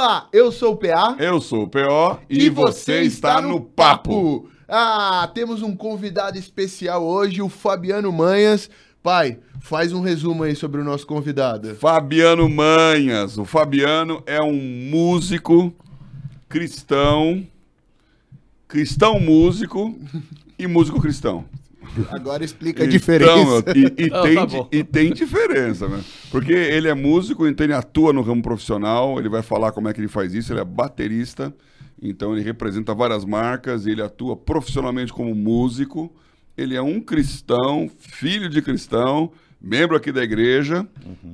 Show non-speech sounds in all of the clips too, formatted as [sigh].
Olá, eu sou o PA. Eu sou o PO e, você está no papo. Ah, temos um convidado especial hoje, o Fabiano Manhas. Pai, faz um resumo aí sobre o nosso convidado. Fabiano Manhas. O Fabiano é um músico cristão, cristão músico e músico cristão. Agora explica a Então, diferença. e, e [laughs] Não, tem, tá e tem diferença, né? Porque ele é músico, então ele atua no ramo profissional, ele vai falar como é que ele faz isso, ele é baterista, então ele representa várias marcas, ele atua profissionalmente como músico, ele é um cristão, filho de cristão, membro aqui da igreja,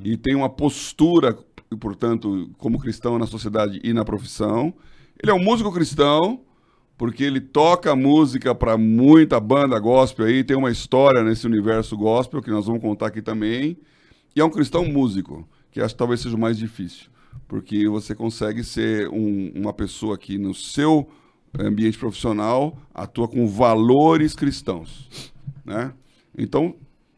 e tem uma postura, portanto, como cristão na sociedade e na profissão. Ele é um músico cristão, porque ele toca música para muita banda gospel aí, tem uma história nesse universo gospel que nós vamos contar aqui também. E é um cristão músico, que acho que talvez seja o mais difícil, porque você consegue ser um- uma pessoa que no seu ambiente profissional atua com valores cristãos, né? Então,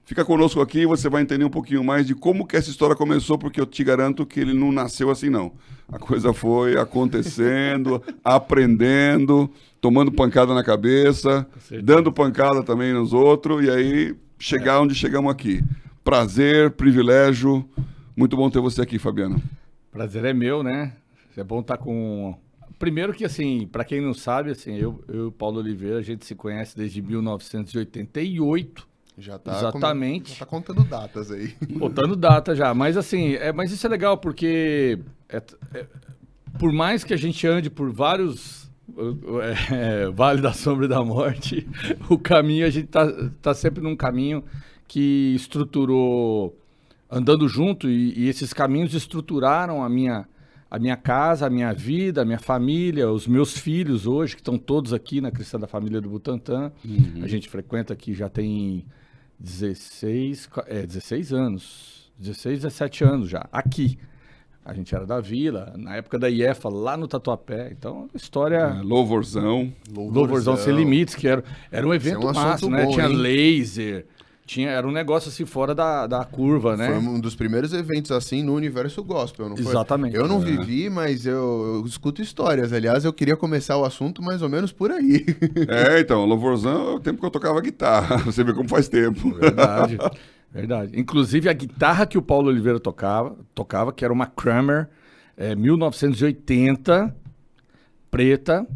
fica conosco aqui e você vai entender um pouquinho mais de como que essa história começou, porque eu te garanto que ele não nasceu assim não. A coisa foi acontecendo, [laughs] aprendendo, tomando pancada na cabeça, dando pancada também nos outros e aí chegar onde chegamos aqui. Prazer, privilégio. Muito bom ter você aqui, Fabiano. Prazer é meu, né? É bom estar com. Primeiro que, assim, para quem não sabe, assim, eu, eu e o Paulo Oliveira, a gente se conhece desde 1988, Já tá Exatamente. já tá contando datas aí. [laughs] botando data já. Mas, assim, é, mas isso é legal porque, é- é- por mais que a gente ande por vários. é, vale da sombra e da morte, [laughs] o caminho, a gente tá, tá sempre num caminho que estruturou andando junto e, e esses caminhos estruturaram a minha a minha casa, a minha vida, a minha família, os meus filhos hoje que estão todos aqui na Cristã da Família do Butantã. A gente frequenta aqui já tem 16, qua- é, 16 anos, 16, 17 anos já aqui. A gente era da Vila, na época da IEFA, lá no Tatuapé. Então, história É, louvorzão. Louvorzão Sem Limites, que era, era um evento um massa, né? bom, tinha hein? laser, tinha, era um negócio assim fora da, da curva, né? Foi um dos primeiros eventos assim no universo gospel, não foi? Exatamente. Eu não É. vivi, mas eu, eu escuto histórias. Aliás, eu queria começar o assunto mais ou menos por aí. É, então, louvorzão é o tempo que eu tocava guitarra. [laughs] Você vê como faz tempo. Verdade, verdade. Inclusive a guitarra que o Paulo Oliveira tocava, tocava que era uma Kramer é, 1980, preta,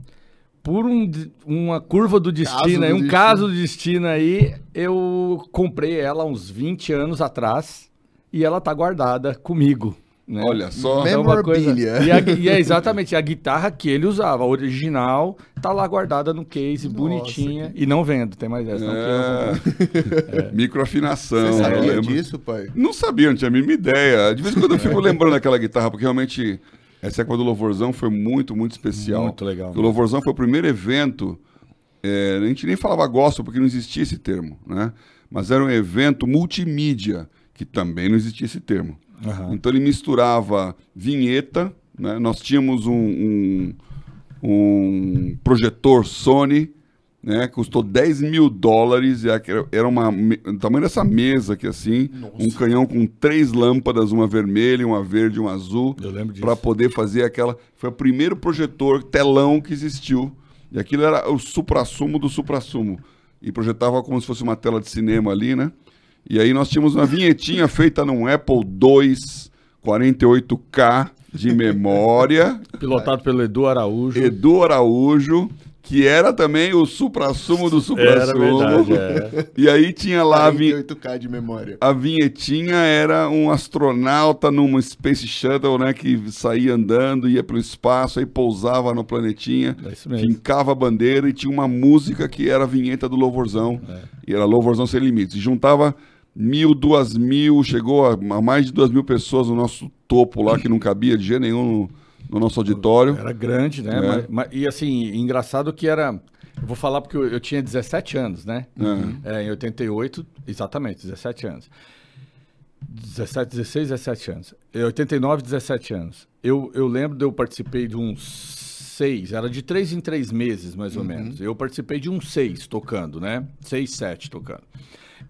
por um uma curva do destino, do aí, um destino. caso do destino aí, eu comprei ela uns 20 anos atrás e ela tá guardada comigo. Né? Olha só. Mem- É uma coisa-. E, a e é exatamente a guitarra que ele usava, a original, tá lá guardada no case, bonitinha. E não vendo, tem mais essa. Não quero- É. [laughs] Microafinação. Você sabia disso, pai? Não sabia, não tinha a mínima ideia. De vez em quando eu fico lembrando daquela guitarra, porque realmente essa época do Louvorzão foi muito, muito especial. Muito legal. O Louvorzão foi o primeiro evento, é, a gente nem falava gospel, porque não existia esse termo, né? Mas era um evento multimídia, que também não existia esse termo. Aham. Então ele misturava vinheta, né? Nós tínhamos um, um, um projetor Sony, né? Custou 10 mil dólares, era uma, o tamanho dessa mesa aqui assim, um canhão com três lâmpadas, uma vermelha, uma verde e uma azul, Eu lembro disso. para poder fazer aquela... Foi o primeiro projetor telão que existiu, e aquilo era o suprassumo do suprassumo, e projetava como se fosse uma tela de cinema ali, né? E aí nós tínhamos uma vinhetinha feita num Apple II 48K de memória, [laughs] Pilotado pelo Edu Araújo. Edu Araújo, que era também o suprassumo do Era verdade, é. E aí tinha lá a, vi- 48K de memória. a vinhetinha era um astronauta numa Space Shuttle, né, que saía andando, ia pelo espaço, aí pousava no planetinha, É fincava a bandeira e tinha uma música que era a vinheta do Louvorzão. É. E era Louvorzão Sem Limites. E juntava mil, duas mil, chegou a, a mais de duas mil pessoas no nosso topo lá, que não cabia de jeito nenhum no, no nosso auditório. Era grande, né? É. Mas- mas- e assim, engraçado que era. Eu vou falar porque eu, eu tinha 17 anos, né? É, em 88, exatamente, 17 anos. 17, 16, 17 anos. Em 89, 17 anos. Eu, eu lembro de eu participei de uns seis, era de três em três meses, mais ou menos. Eu participei de uns seis tocando, né? Seis, sete tocando.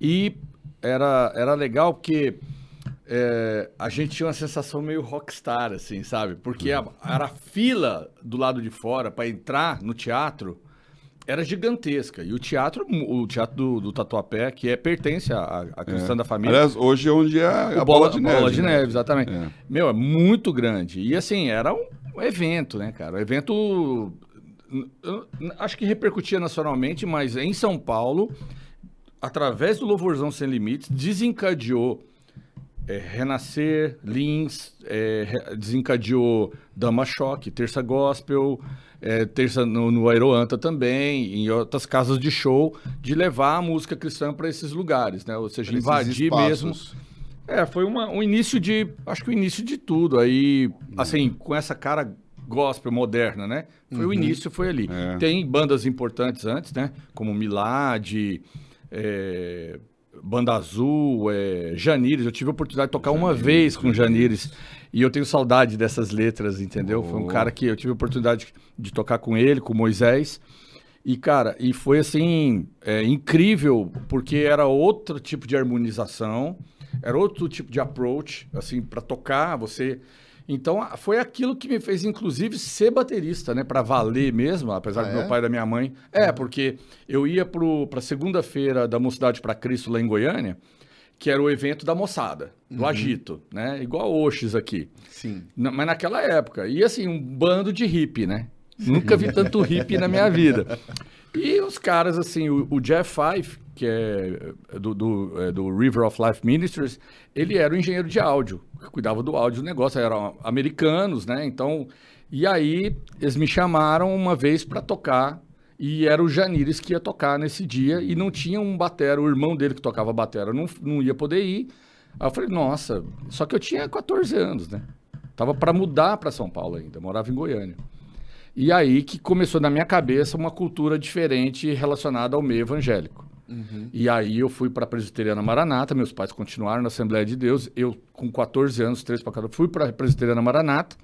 E era, era legal porque é, a gente tinha uma sensação meio rockstar, assim, sabe? Porque a, era a fila do lado de fora para entrar no teatro era gigantesca. E o teatro, o teatro do, do Tatuapé, que é, pertence à, à Cristã da Família. Aliás, hoje é onde é a o bola, de neve. Bola de né? neve, exatamente. É. Meu, é muito grande. E assim, era um evento, né, cara? Um evento. eu Acho que repercutia nacionalmente, mas em São Paulo, através do Louvorzão Sem Limites, desencadeou é, Renascer, Lins, é, desencadeou Dama Choque, Terça Gospel, é, Terça no, no Aeroanta também, em outras casas de show, de levar a música cristã para esses lugares, né? Ou seja, Esses invadir espaços. mesmo. É, foi uma, um início de. Acho que o início de tudo. Aí, assim, com essa cara gospel moderna, né? Foi o início, foi ali. É. Tem bandas importantes antes, né? Como Milad, é, Banda Azul, é, Janires. Eu tive a oportunidade de tocar uma vez com Janires. E eu tenho saudade dessas letras, entendeu? Foi um Oh. cara que eu tive a oportunidade de tocar com ele, com Moisés. E, cara, e foi assim, é, incrível, porque era outro tipo de harmonização, era outro tipo de approach, assim, para tocar, você. Então, foi aquilo que me fez, inclusive, ser baterista, né? Para valer mesmo, apesar Ah, do é? meu pai e da minha mãe. É, porque eu ia para segunda-feira da Mocidade para Cristo lá em Goiânia, que era o evento da moçada, do Agito, né? Igual Oxis aqui. Sim. Na- mas naquela época. E assim, um bando de hippie, né? Nunca vi [laughs] tanto hippie na minha vida. E os caras, assim, o, o Jeff Fife, que é do, do, é do River of Life Ministries, ele era o engenheiro de áudio, que cuidava do áudio do negócio, eram americanos, né? Então, e aí eles me chamaram uma vez para tocar, e era o Janires que ia tocar nesse dia, e não tinha um batera, o irmão dele que tocava batera não, não ia poder ir. Aí eu falei, nossa, só que eu tinha 14 anos, né? Tava para mudar para São Paulo ainda, morava em Goiânia. E aí que começou na minha cabeça uma cultura diferente relacionada ao meio evangélico. E aí eu fui para a Presbiteriana Maranata, meus pais continuaram na Assembleia de Deus, eu com 14 anos, três para cada, fui para a Presbiteriana Maranata,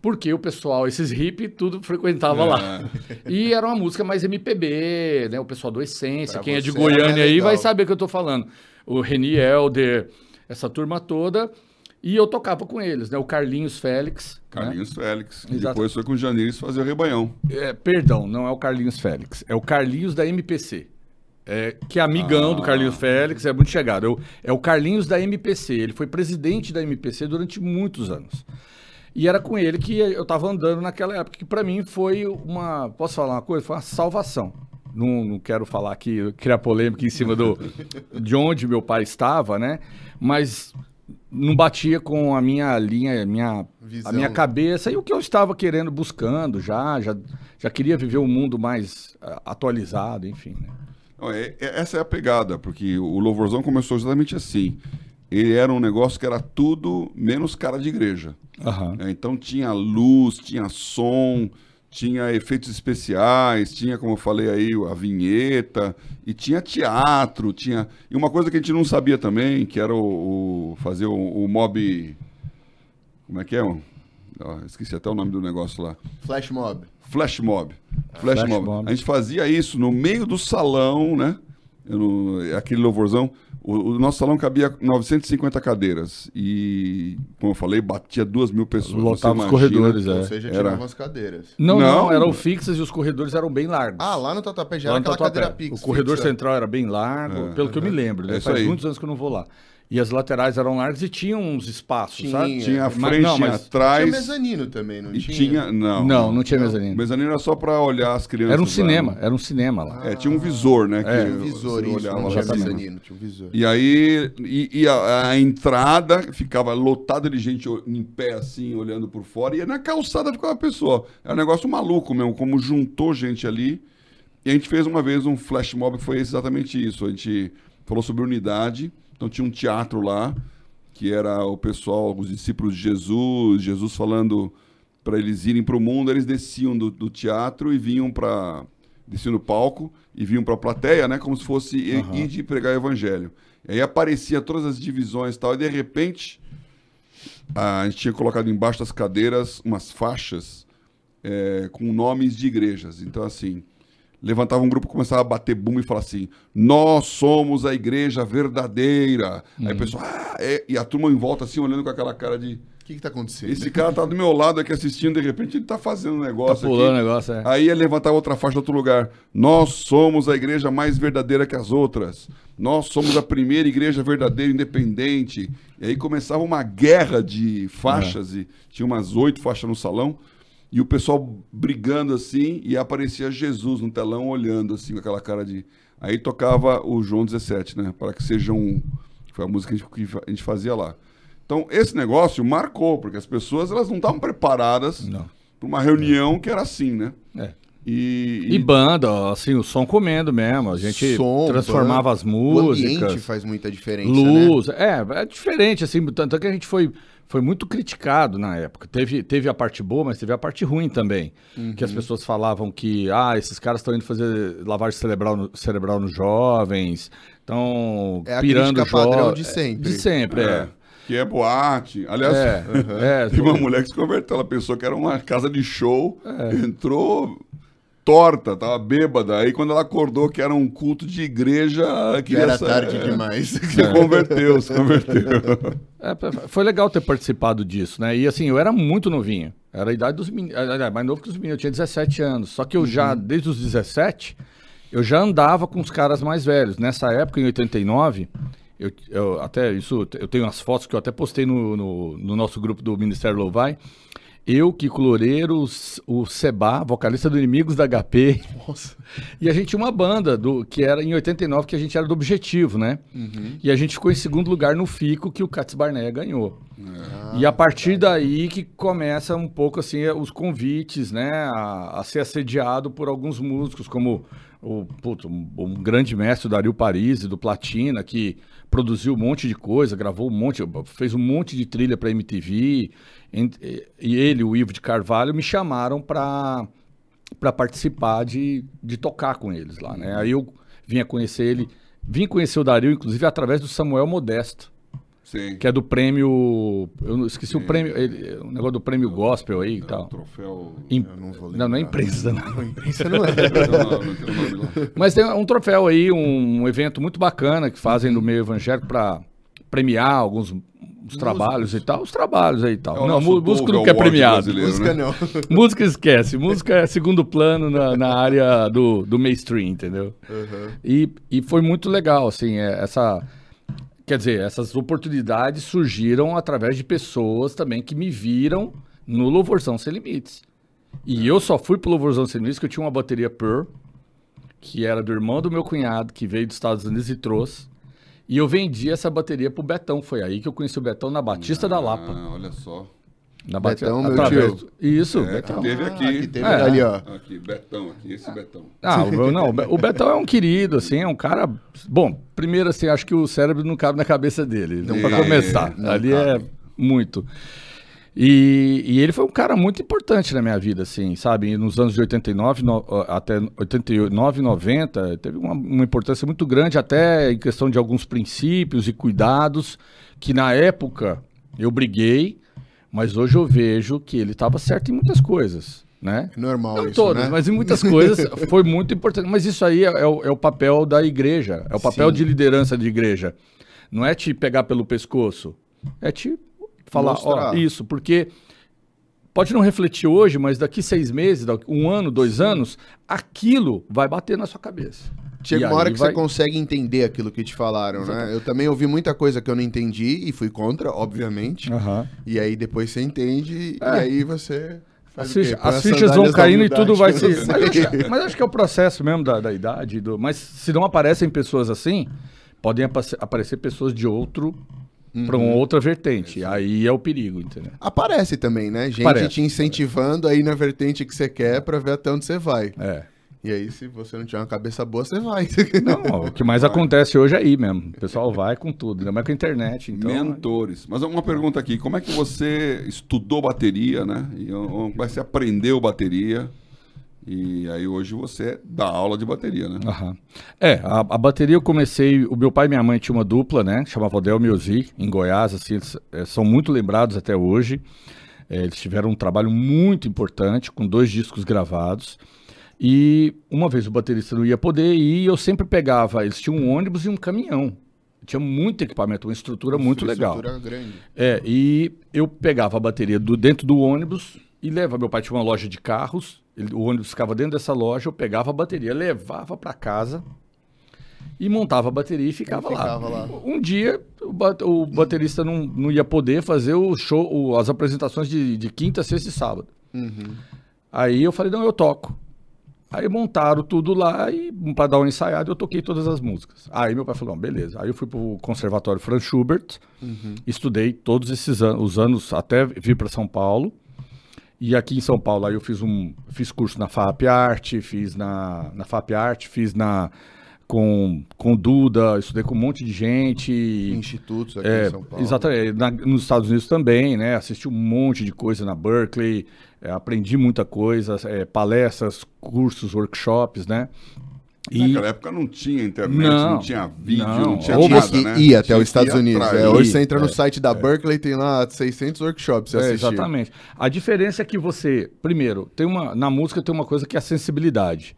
porque o pessoal, esses hippies, tudo frequentava lá. E era uma música mais MPB, né? O pessoal do Essência, Pra quem é de Goiânia era aí vai saber o que eu tô falando. O Reni Helder, essa turma toda. E eu tocava com eles, né? O Carlinhos Félix. né? Carlinhos Félix. que Exato. depois foi com o Janires fazer o rebanhão. É, perdão, não é o Carlinhos Félix. É o Carlinhos da MPC. É, que é amigão Ah. do Carlinhos Félix, é muito chegado. É o, é o Carlinhos da MPC. Ele foi presidente da MPC durante muitos anos. E era com ele que eu tava andando naquela época, que para mim foi uma. Posso falar uma coisa? Foi uma salvação. Não, não quero falar aqui, criar polêmica em cima do, [laughs] de onde meu pai estava, né? Mas não batia com a minha linha, a minha, Visão. a minha cabeça e o que eu estava querendo, buscando já. Já, já queria viver um mundo mais ah, atualizado, enfim. Né? Não, é- é- essa é a pegada, porque o Louvorzão começou exatamente assim. Ele era um negócio que era tudo menos cara de igreja. Aham. né? Então tinha luz, tinha som, tinha efeitos especiais, tinha, como eu falei aí, a vinheta, e tinha teatro, tinha... E uma coisa que a gente não sabia também, que era o, o- fazer o, o mob... Como é que é? Ó, esqueci até o nome do negócio lá. Flash Mob. Flash mob. Flash, Flash mob. mob. A gente fazia isso no meio do salão, né? Eu não- aquele louvorzão. O, o nosso salão cabia 950 cadeiras. E, como eu falei, batia duas mil pessoas. Lotava os corredores, é. Ou seja, Era. tiravam as cadeiras. Não, não, Não. eram fixas e os corredores eram bem largos. Ah, lá no Tatuapé já Lá era no aquela Tatuapé. cadeira pix. O corredor fixa. central era bem largo, É. pelo que eu me lembro. Né? É isso Faz aí. muitos anos que eu não vou lá. E as laterais eram largas e tinham uns espaços, Tinha. sabe? Tinha a Mas- frente, não, tinha mas- atrás. Tinha mezanino também, não E tinha? tinha. Não. Não, não tinha Não. Mezanino. mezanino era só para olhar as crianças. Era um lá, cinema, né? era um cinema lá. É, tinha um visor, né? que É, Tinha um visor, isso, olhava não lá tinha mezanino, tinha um visor. E aí, e, e a, a entrada ficava lotada de gente em pé, assim, olhando por fora, e na calçada ficava a pessoa. É um negócio maluco mesmo, como juntou gente ali. E a gente fez uma vez um flash mob que foi exatamente isso. A gente falou sobre unidade, então tinha um teatro lá, que era o pessoal, os discípulos de Jesus, Jesus falando para eles irem para o mundo, eles desciam do, do teatro e vinham para desciam no palco e vinham para a plateia, né, como se fosse ir- ir de pregar o evangelho. E aí aparecia todas as divisões e tal, e de repente a gente tinha colocado embaixo das cadeiras umas faixas é, com nomes de igrejas. Então, assim, levantava um grupo, começava a bater bumbo e falar assim: Nós somos a igreja verdadeira. Aí o pessoal, ah, é", e a turma em volta assim, olhando com aquela cara de. O que, que tá acontecendo? Esse cara tá do meu lado aqui assistindo, de repente ele tá fazendo um Tá negócio pulando o aqui. negócio, é. Aí ia levantar outra faixa em outro lugar. Nós somos a igreja mais verdadeira que as outras. Nós somos a primeira igreja verdadeira independente. E aí começava uma guerra de faixas, e tinha umas oito faixas no salão, e o pessoal brigando assim, e aparecia Jesus no telão olhando assim, com aquela cara de. Aí tocava o João 17, né? Para que seja um. Foi a música que a gente- que a gente fazia lá. Então, esse negócio marcou, porque as pessoas elas não estavam preparadas para uma reunião que era assim, né? É. E, E banda, assim, o som comendo mesmo. A gente Som, transformava banda. as O músicas. ambiente faz muita diferença, né? luz. É, é diferente, assim, tanto que a gente foi, foi muito criticado na época. Teve, teve a parte boa, mas teve a parte ruim também. Que Uhum. as pessoas falavam que, ah, esses caras estão indo fazer lavagem cerebral, no, cerebral nos jovens, estão É a pirando crítica padrão de sempre. De sempre, é. é, que é boate. Aliás, É, [laughs] é, teve uma mulher que se converteu, ela pensou que era uma casa de show, É. entrou torta, tava bêbada. Aí quando ela acordou que era um culto de igreja, queria Era sa- tarde é, demais. [laughs] Se converteu, se converteu. [laughs] É, foi legal ter participado disso, né? E assim, eu era muito novinho. Era a idade dos meninos. Mais novo que os meninos. Eu tinha 17 anos. Só que eu já, desde os 17, eu já andava com os caras mais velhos. Nessa época, em 89, eu, eu até isso, eu tenho umas fotos que eu até postei no, no, no nosso grupo do Ministério Louvai. Eu, Kiko Loureiro, o Seba, vocalista do Inimigos da HP. Nossa. E a gente tinha uma banda do, que era em 89, que a gente era do Objetivo, né? E a gente ficou em segundo lugar no FICO que o Cats Barnea ganhou. e a partir daí que começa um pouco assim os convites, né? A, a ser assediado por alguns músicos, como o puto, um, um grande mestre, Dario Parisi, do Platina, que produziu um monte de coisa, gravou um monte, fez um monte de trilha para MTV. E ele, o Ivo de Carvalho, me chamaram para para participar de, de tocar com eles lá, né? Aí eu vinha conhecer ele, vim conhecer o Dario, inclusive, através do Samuel Modesto, Sim. que é do prêmio. Eu não esqueci o prêmio, ele, o negócio do prêmio gospel aí e É, tal. troféu. Im- Eu não vou não, não é lembrar. imprensa, não. [laughs] Não, imprensa não é. [laughs] Não, não, lá. Mas tem um troféu aí, um, evento muito bacana que fazem no meio evangélico para premiar alguns os trabalhos e tal. Os trabalhos aí e tal. É não, Dove não quer Award premiado. brasileiro, Música né? não. [laughs] música esquece. Música é segundo plano na, na área do, do mainstream, entendeu? Uhum. E, e foi muito legal, assim, é, essa... Quer dizer, essas oportunidades surgiram através de pessoas também que me viram no Louvorzão Sem Limites. E eu só fui pro Louvorzão Sem Limites porque eu tinha uma bateria Pearl, que era do irmão do meu cunhado, que veio dos Estados Unidos e trouxe. E eu vendi essa bateria pro Betão. Foi aí que eu conheci o Betão na Batista da Lapa. Ah, olha só. Na Betão, meu através- tio. Isso, É, Betão. que teve aqui. Ah, que teve É. ali, ó. Aqui, Betão, aqui, esse Betão. Ah, o, não, o Be- o Betão é um querido, assim, é um cara. Bom, primeiro, assim, acho que o cérebro não cabe na cabeça dele. Não Para começar. não Ali cabe. é muito. E, e ele foi um cara muito importante na minha vida, assim, sabe? Nos anos de 89 no- até 89, 90, teve uma, uma importância muito grande, até em questão de alguns princípios e cuidados, que na época eu briguei, mas hoje eu vejo que ele estava certo em muitas coisas, né? É normal Não isso, todas, né? mas em muitas coisas [laughs] foi muito importante. Mas isso aí é, é o, é o papel da igreja, é o papel Sim. de liderança de igreja. Não é te pegar pelo pescoço, é te falar, Mostrar. ó, isso, porque pode não refletir hoje, mas daqui seis meses, um ano, dois anos, aquilo vai bater na sua cabeça. Chega E uma hora que vai- você consegue entender aquilo que te falaram, né? Eu também ouvi muita coisa que eu não entendi e fui contra, obviamente. Aham. E aí depois você entende É. e aí você. faz As, ficha- as fichas vão caindo e tudo vai se. [laughs] Mas, acho que- mas acho que é o processo mesmo da, da idade. Do... Mas se não aparecem pessoas assim, podem apa- aparecer pessoas de outro para Uhum. uma outra vertente. Aí é o perigo, entendeu? Aparece também, né? Gente Aparece. te incentivando aí na vertente que você quer pra ver até onde você vai. É. E aí, se você não tiver uma cabeça boa, você vai. [laughs] Não, o que mais acontece hoje é aí mesmo. O pessoal vai com tudo, ainda mais com a internet. Então, Mentores. Mas uma pergunta aqui, como é que você estudou bateria, né? E como é que você aprendeu bateria? E aí hoje você dá aula de bateria, né? Aham. É, a, a bateria eu comecei. O meu pai e minha mãe tinham uma dupla, né? Chamava Odel Music, em Goiás, assim, eles eh, são muito lembrados até hoje. Eh, eles tiveram um trabalho muito importante, com dois discos gravados. E uma vez o baterista não ia poder ir, eu sempre pegava, eles tinham um ônibus e um caminhão. Tinha muito equipamento, uma estrutura muito legal. Estrutura grande. É, e eu pegava a bateria do, dentro do ônibus e levava. Meu pai tinha uma loja de carros, ele- o ônibus ficava dentro dessa loja, eu pegava a bateria, levava para casa e montava a bateria e ficava, ficava lá. lá. Um dia o, o baterista não, não ia poder fazer o show, o- as apresentações de, de quinta, sexta e sábado. Uhum. Aí eu falei, não, eu toco. Aí montaram tudo lá e para dar uma ensaiada eu toquei todas as músicas. Aí meu pai falou, beleza. Aí eu fui pro conservatório Franz Schubert, estudei todos esses anos, os anos até vir para São Paulo. E aqui em São Paulo aí eu fiz um fiz curso na FAP Arte, fiz na na FAP Arte, fiz na com com Duda, estudei com um monte de gente. Institutos aqui É, em São Paulo. Exatamente. Na- nos Estados Unidos também, né? Assisti um monte de coisa na Berkeley, é, aprendi muita coisa, é, palestras, cursos, workshops, né? E Naquela época não tinha internet, não, Não, tinha vídeo, não. não, tinha Ou Tinha nada, que né? ir até os Estados Unidos. atrás. É, hoje você entra no site da Berkeley, tem lá 600 workshops. É, exatamente. A diferença é que você, primeiro, tem uma na música tem uma coisa que é a sensibilidade.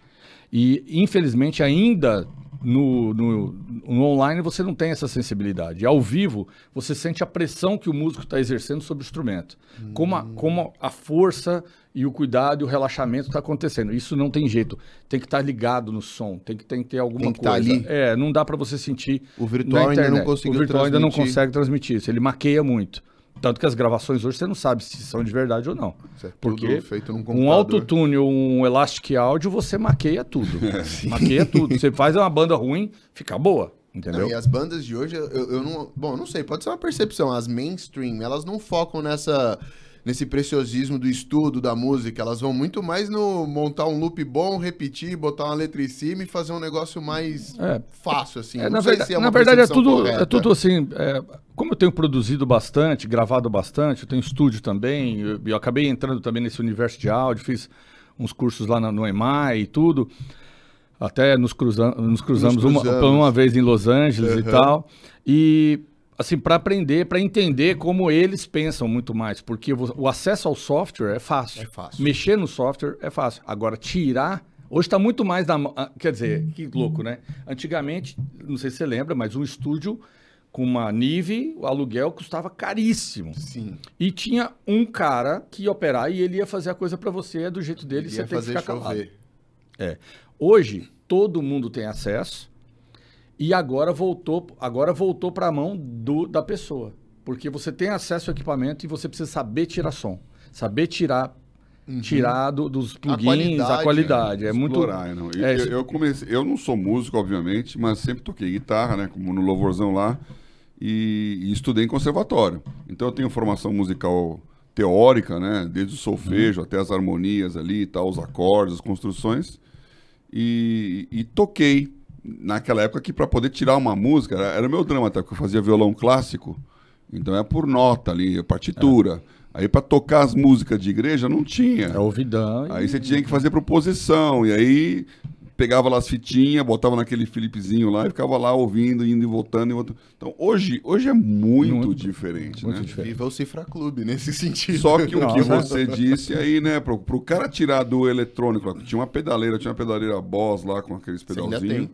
E infelizmente ainda no, no, no online você não tem essa sensibilidade. Ao vivo você sente a pressão que o músico está exercendo sobre o instrumento, como, a, como a força e o cuidado e o relaxamento está acontecendo. Isso não tem jeito. Tem que estar ligado no som. Tem que, tem que ter alguma Tem que tá coisa. ali. É, não dá para você sentir. O virtual ainda não conseguiu O virtual ainda não transmitir. consegue transmitir isso. Ele maqueia muito. Tanto que as gravações hoje você não sabe se são de verdade ou não. É Porque feito num um autotune ou um Elastic Audio, você maqueia tudo. [laughs] maqueia tudo. Você faz uma banda ruim, fica boa. Entendeu? Não, e as bandas de hoje, eu, eu não. Bom, eu não sei, pode ser uma percepção. As mainstream, elas não focam nessa. Nesse preciosismo do estudo da música, elas vão muito mais no montar um loop bom, repetir, botar uma letra em cima e fazer um negócio mais É. fácil, assim. É, não na sei verda- se é na uma verdade, é tudo, correta. é tudo assim. é, como eu tenho produzido bastante, gravado bastante, eu tenho estúdio também, eu, eu acabei entrando também nesse universo de áudio, fiz uns cursos lá na- no EMAI e tudo. Até nos, cruza, nos cruzamos, uma- cruzamos. uma, vez em Los Angeles e Uhum. tal. E, assim, para aprender, para entender como eles pensam muito mais. Porque o acesso ao software é fácil. É fácil. Mexer no software é fácil. Agora, tirar. Hoje está muito mais na ah, Quer dizer, que louco, né? Antigamente, não sei se você lembra, mas um estúdio com uma Nive, o aluguel custava caríssimo. Sim. E tinha um cara que ia operar e ele ia fazer a coisa para você do jeito dele e você Ia tem que fazer ficar calado. chover. É. Hoje, todo mundo tem acesso e agora voltou, agora voltou para a mão do, da pessoa. Porque você tem acesso ao equipamento e você precisa saber tirar som. Saber tirar, tirar do- dos plugins, qualidade, a qualidade. É muito. Explorar, não. E é, eu, eu comecei, eu não sou músico, obviamente, mas sempre toquei guitarra, né? Como no louvorzão lá. E, e estudei em conservatório. Então eu tenho formação musical teórica, né? Desde o solfejo até as harmonias ali e tal, os acordes, as construções. E, e toquei naquela época que para poder tirar uma música, era, era meu drama, até porque eu fazia violão clássico. Então é por nota ali, partitura. Aí para tocar as músicas de igreja não tinha. É ouvidão. Aí você tinha que fazer proposição, e aí pegava lá as fitinhas, botava naquele Felipezinho lá e ficava lá ouvindo, indo e voltando. E voltando. Então hoje, hoje é muito, Muito- diferente, muito né? diferente. Viva o Cifra Clube nesse sentido. Só que o que você disse aí, né, pro, pro cara tirar do eletrônico, lá, tinha uma pedaleira, tinha uma pedaleira Boss lá com aqueles Você ainda pedalzinhos. tem.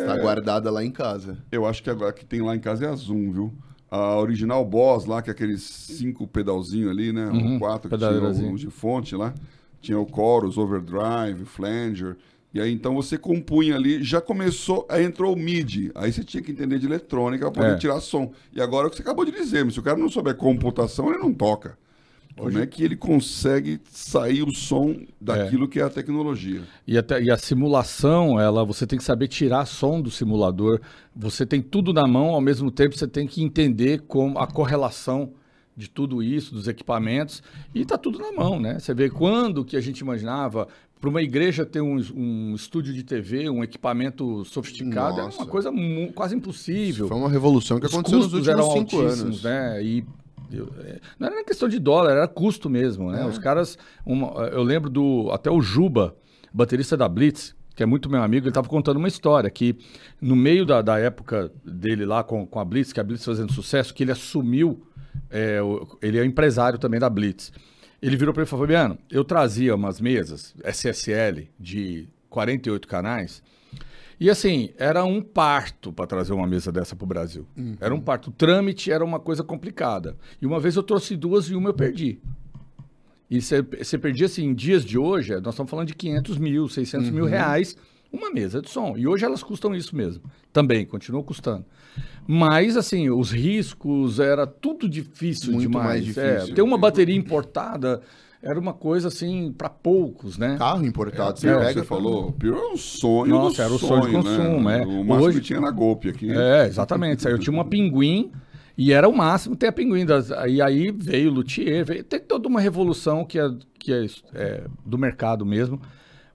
Está guardada lá em casa. Eu acho que agora que tem lá em casa é a Zoom, viu? A original Boss lá, que é aqueles cinco pedalzinhos ali, né? Uhum, Ou quatro, que tinha de fonte lá. Tinha o chorus, overdrive, flanger. E aí então você compunha ali, já começou, aí entrou o MIDI. Aí você tinha que entender de eletrônica para poder É. tirar som. E agora é o que você acabou de dizer, mas se o cara não souber computação, ele não toca. Como é que ele consegue sair o som daquilo que é a tecnologia? E, até, e a simulação, ela, você tem que saber tirar som do simulador. Você tem tudo na mão, ao mesmo tempo você tem que entender como a correlação de tudo isso, dos equipamentos, e está tudo na mão, né? Você vê quando que a gente imaginava para uma igreja ter um, um estúdio de TV, um equipamento sofisticado, era Nossa. uma coisa quase impossível. Foi uma revolução que Os aconteceu nos últimos cinco anos. né? E é, não era nem questão de dólar, era custo mesmo, né? É. Os caras, uma- eu lembro do até o Juba, baterista da Blitz, que é muito meu amigo, ele estava contando uma história que no meio da, da época dele lá com, com a Blitz, que a Blitz fazendo sucesso, que ele assumiu, é, o- ele é empresário também da Blitz. Ele virou para mim e falou, Fabiano, eu trazia umas mesas SSL de 48 canais e assim, era um parto para trazer uma mesa dessa para o Brasil. Uhum. Era um parto. O trâmite era uma coisa complicada. E uma vez eu trouxe duas e uma eu perdi. E você perdia assim, em dias de hoje, nós estamos falando de 500 mil, 600 uhum. mil reais uma mesa de som. E hoje elas custam isso mesmo. Também, continuam custando. Mas, assim, os riscos, era tudo difícil Muito demais. Mais difícil. É, ter uma bateria importada era uma coisa assim para poucos, né? Carro importado, é, você, é, você falou, pior é um sonho Nossa, era o sonho, sonho de consumo, né? é. O máximo Hoje... que tinha na Golpe aqui. É, exatamente. Eu tinha uma Pinguim e era o máximo ter a Pinguim. Das... E aí veio o Luthier, veio... tem toda uma revolução que é, que é, é do mercado mesmo.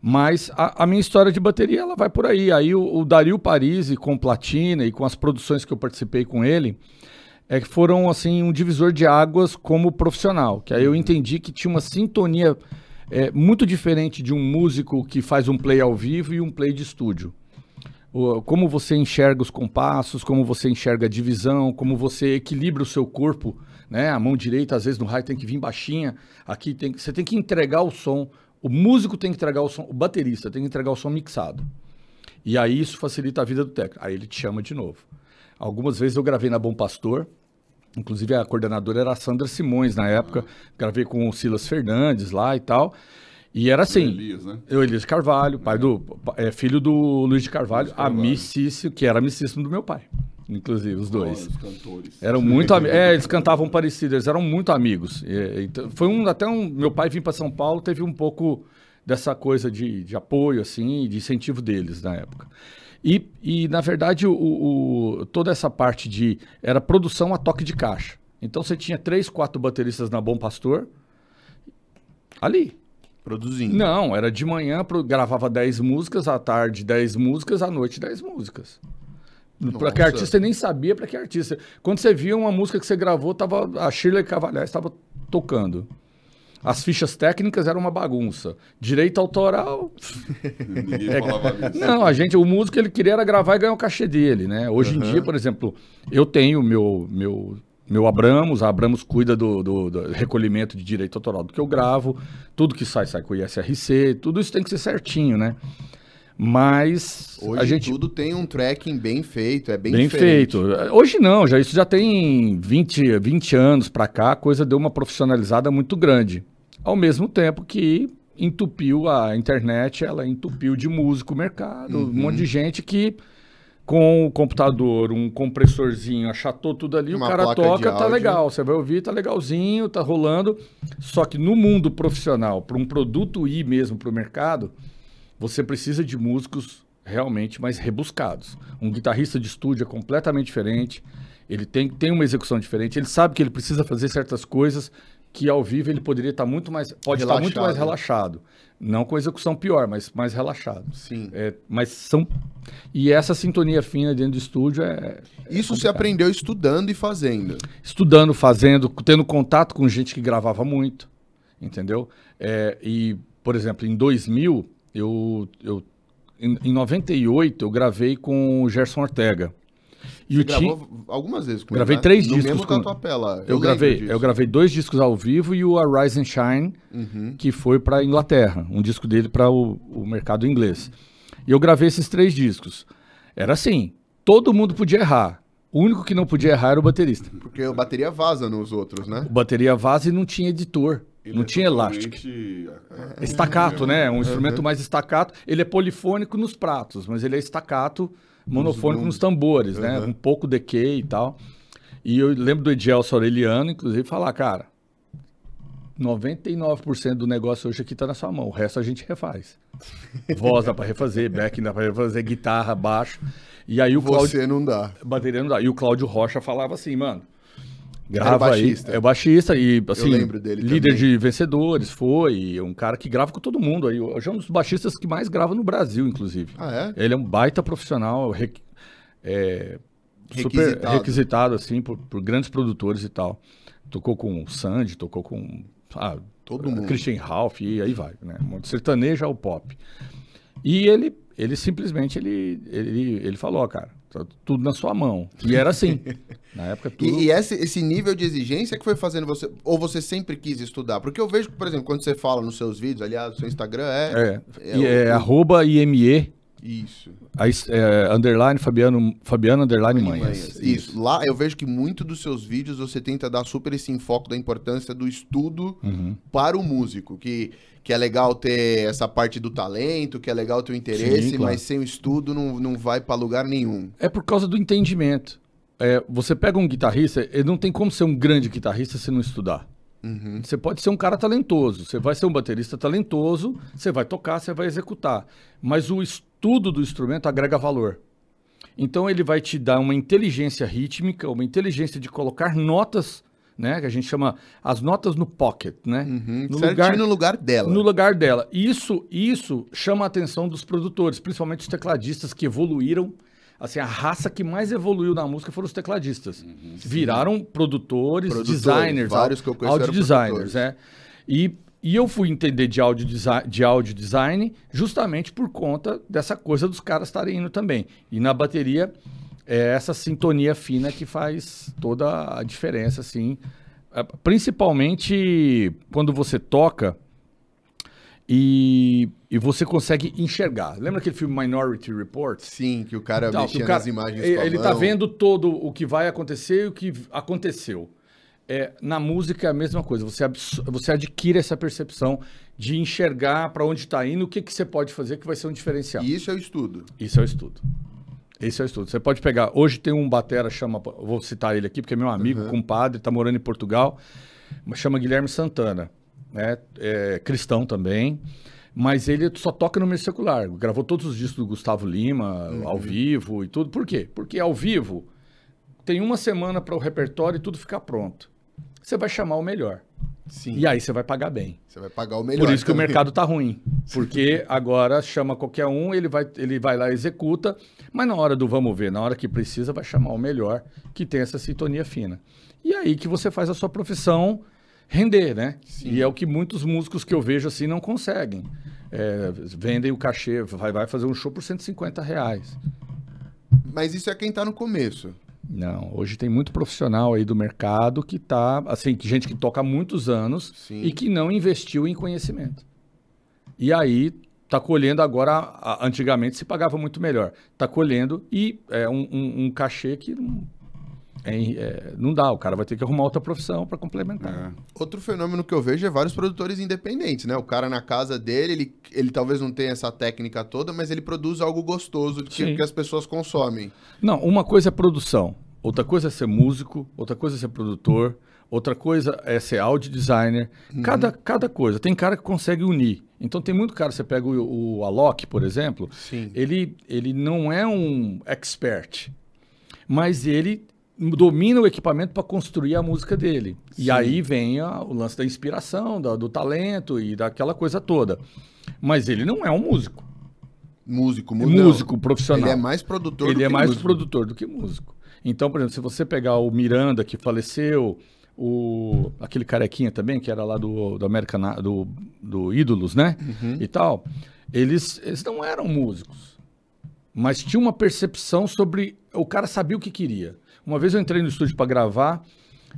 Mas a, a, minha história de bateria ela vai por aí. Aí o, o Dario Parisi com Platina e com as produções que eu participei com ele, é que foram assim um divisor de águas como profissional. Que aí eu entendi que tinha uma sintonia é, muito diferente de um músico que faz um play ao vivo e um play de estúdio. O, como você enxerga os compassos, como você enxerga a divisão, como você equilibra o seu corpo, né? A mão direita às vezes no raio tem que vir baixinha, aqui tem você tem que entregar o som o músico tem que entregar o som, o baterista tem que entregar o som mixado. E aí isso facilita a vida do técnico. Aí ele te chama de novo. Algumas vezes eu gravei na Bom Pastor, inclusive a coordenadora era a Sandra Simões na época, gravei com o Silas Fernandes lá e tal. E era assim. O Elias, né? Eu, Elias Carvalho, pai é. do, é, filho do Luiz de Carvalho, Luiz Carvalho. amicíssimo, que era amicíssimo do meu pai. Inclusive, os dois. Oh, os cantores. Eram muito amigos. É, eles cantavam parecido, eles eram muito amigos. Então, foi um, até um. Meu pai vir para São Paulo, teve um pouco dessa coisa de, de apoio, assim, de incentivo deles na época. E, e na verdade, o, o, toda essa parte de. Era produção a toque de caixa. Então você tinha três, quatro bateristas na Bom Pastor. Ali. Produzindo. Não, era de manhã, gravava 10 músicas, à tarde 10 músicas, à noite 10 músicas. Para que artista nem sabia para que artista. Quando você via uma música que você gravou, tava, a Shirley Cavalhais estava tocando. As fichas técnicas eram uma bagunça. Direito autoral. Ninguém é, falava isso. Não, a gente, o músico ele queria era gravar e ganhar o cachê dele, né? Hoje uhum. em dia, por exemplo, eu tenho meu meu meu Abramos, a Abramos cuida do, do, do, recolhimento de direito autoral do que eu gravo, tudo que sai sai com o ISRC, tudo isso tem que ser certinho, né? Mas Hoje a gente tudo tem um tracking bem feito, é bem, bem diferente. feito. Hoje não, já isso já tem 20, 20 anos para cá, a coisa deu uma profissionalizada muito grande. Ao mesmo tempo que entupiu a internet, ela entupiu de músico o mercado, uhum. um monte de gente que com o computador, um compressorzinho, achatou tudo ali, Uma o cara toca, tá legal. Você vai ouvir, tá legalzinho, tá rolando. Só que no mundo profissional, para um produto ir mesmo para o mercado, você precisa de músicos realmente mais rebuscados. Um guitarrista de estúdio é completamente diferente, ele tem, tem uma execução diferente, ele sabe que ele precisa fazer certas coisas que ao vivo ele poderia estar muito mais, pode relaxado. estar muito mais relaxado. Não com execução pior, mas mais relaxado. Sim. É, mas são. E essa sintonia fina dentro do estúdio é. é Isso você aprendeu estudando e fazendo. Estudando, fazendo, tendo contato com gente que gravava muito. Entendeu? É, e, por exemplo, em 2000, eu, eu em, em 98 eu gravei com o Gerson Ortega. E Você o gravou algumas vezes com Gravei né? três no discos mesmo com Tatuapé Eu, eu gravei, eu gravei dois discos ao vivo e o Arise and Shine, uhum. que foi para Inglaterra, um disco dele para o, o mercado inglês. E eu gravei esses três discos. Era assim, todo mundo podia errar. O único que não podia errar era o baterista. Porque a bateria vaza nos outros, né? O bateria vaza e não tinha editor. Ele não é tinha elástico. É, estacato, né? Um instrumento uhum. mais estacato. Ele é polifônico nos pratos, mas ele é estacato, monofônico nos, nos tambores, uhum. né? Um pouco decay e tal. E eu lembro do Edielso Aureliano, inclusive, falar, cara, 99% do negócio hoje aqui tá na sua mão. O resto a gente refaz. [laughs] Voz dá pra refazer, back dá pra refazer, guitarra, baixo. E aí o Cláudio... Você não dá. Bateria não dá. E o Cláudio Rocha falava assim, mano, Grava baixista. aí. É baixista e, assim, líder também. de vencedores, foi. Um cara que grava com todo mundo aí. Hoje é um dos baixistas que mais grava no Brasil, inclusive. Ah, é? Ele é um baita profissional, re, é, super requisitado, requisitado assim, por, por, grandes produtores e tal. Tocou com o Sandy, tocou com ah, todo mundo. Christian Ralph e aí vai, né? Um sertanejo ao pop. E ele, ele simplesmente, ele, ele, ele falou, cara, tá tudo na sua mão. E era assim. [laughs] na época tudo... E, e esse, esse nível de exigência que foi fazendo você. Ou você sempre quis estudar? Porque eu vejo, por exemplo, quando você fala nos seus vídeos, aliás, o seu Instagram é. É, e é arroba IME, Isso. aí, é, underline, Fabiano, Fabiano underline Manhas. Manhas. Isso. Lá eu vejo que muito dos seus vídeos você tenta dar super esse enfoque da importância do estudo Uhum. para o músico. Que, que é legal ter essa parte do talento, que é legal ter o interesse, Sim, claro. mas sem o estudo não, não vai para lugar nenhum. É por causa do entendimento. É, você pega um guitarrista, ele não tem como ser um grande guitarrista se não estudar. Uhum. Você pode ser um cara talentoso, você vai ser um baterista talentoso, você vai tocar, você vai executar. Mas o estudo do instrumento agrega valor. Então ele vai te dar uma inteligência rítmica, uma inteligência de colocar notas, né? Que a gente chama as notas no pocket, né? Uhum. No lugar, no lugar dela. no lugar dela. Isso, isso chama a atenção dos produtores, principalmente os tecladistas que evoluíram. Assim, a raça que mais evoluiu na música foram os tecladistas. Viraram produtores, Produtores, designers, vários que eu conheço audio designers, é. E, e eu fui entender de audio, desi de audio design justamente por conta dessa coisa dos caras estarem indo também. E na bateria é essa sintonia fina que faz toda a diferença, assim. É, Principalmente quando você toca e, e você consegue enxergar. Lembra aquele filme Minority Report? Sim, que o cara Então, mexia o cara- nas imagens ele, ele tá vendo todo o que vai acontecer e o que aconteceu. É, na música é a mesma coisa. Você, você adquire essa percepção de enxergar para onde está indo, o que, que você pode fazer que vai ser um diferencial. E isso é o estudo. Isso é o estudo. Esse é o estudo. Você pode pegar. Hoje tem um batera, chama. Vou citar ele aqui, porque é meu amigo, compadre, está morando em Portugal. Chama Guilherme Santana. Né? É cristão também. Mas ele só toca no meio secular. Gravou todos os discos do Gustavo Lima, ao vivo e tudo. Por quê? Porque ao vivo tem uma semana para o repertório e tudo ficar pronto. Você vai chamar o melhor. Sim. E aí você vai pagar bem. Você vai pagar o melhor. Por isso que o também. mercado tá ruim. [laughs] Porque agora chama qualquer um, ele vai, ele vai lá e executa, mas na hora do vamos ver, na hora que precisa, vai chamar o melhor, que tem essa sintonia fina. E aí que você faz a sua profissão render, né? E é o que muitos músicos que eu vejo assim não conseguem. É, vendem o cachê, vai, vai fazer um show por 150 reais. Mas isso é quem tá no começo. Não, hoje tem muito profissional aí do mercado que tá, assim, gente que toca há muitos anos Sim. e que não investiu em conhecimento. E aí tá colhendo agora, antigamente se pagava muito melhor. Tá colhendo e é um, um- um cachê que não, é, é, não dá, o cara vai ter que arrumar outra profissão para complementar. É. Outro fenômeno que eu vejo é vários produtores independentes, né? O cara na casa dele, ele, ele talvez não tenha essa técnica toda, mas ele produz algo gostoso que, que as pessoas consomem. Não, uma coisa é produção, outra coisa é ser músico, outra coisa é ser produtor, outra coisa é ser audio designer. Cada, cada coisa. Tem cara que consegue unir. Então tem muito cara, você pega o, o Alok, por exemplo, Sim. ele, ele não é um expert, mas ele domina o equipamento para construir a música dele. E Sim. aí vem a- o lance da inspiração, da- do talento e daquela coisa toda. Mas ele não é um músico. Músico, É músico não. profissional. Ele é mais produtor do Ele é que mais músico. produtor do que músico. Então, por exemplo, se você pegar o Miranda, que faleceu, o, aquele carequinha também, que era lá do, do American, do, do Ídolos, né? Uhum. E tal, eles, eles não eram músicos. Mas tinha uma percepção sobre. O cara sabia o que queria. Uma vez eu entrei no estúdio para gravar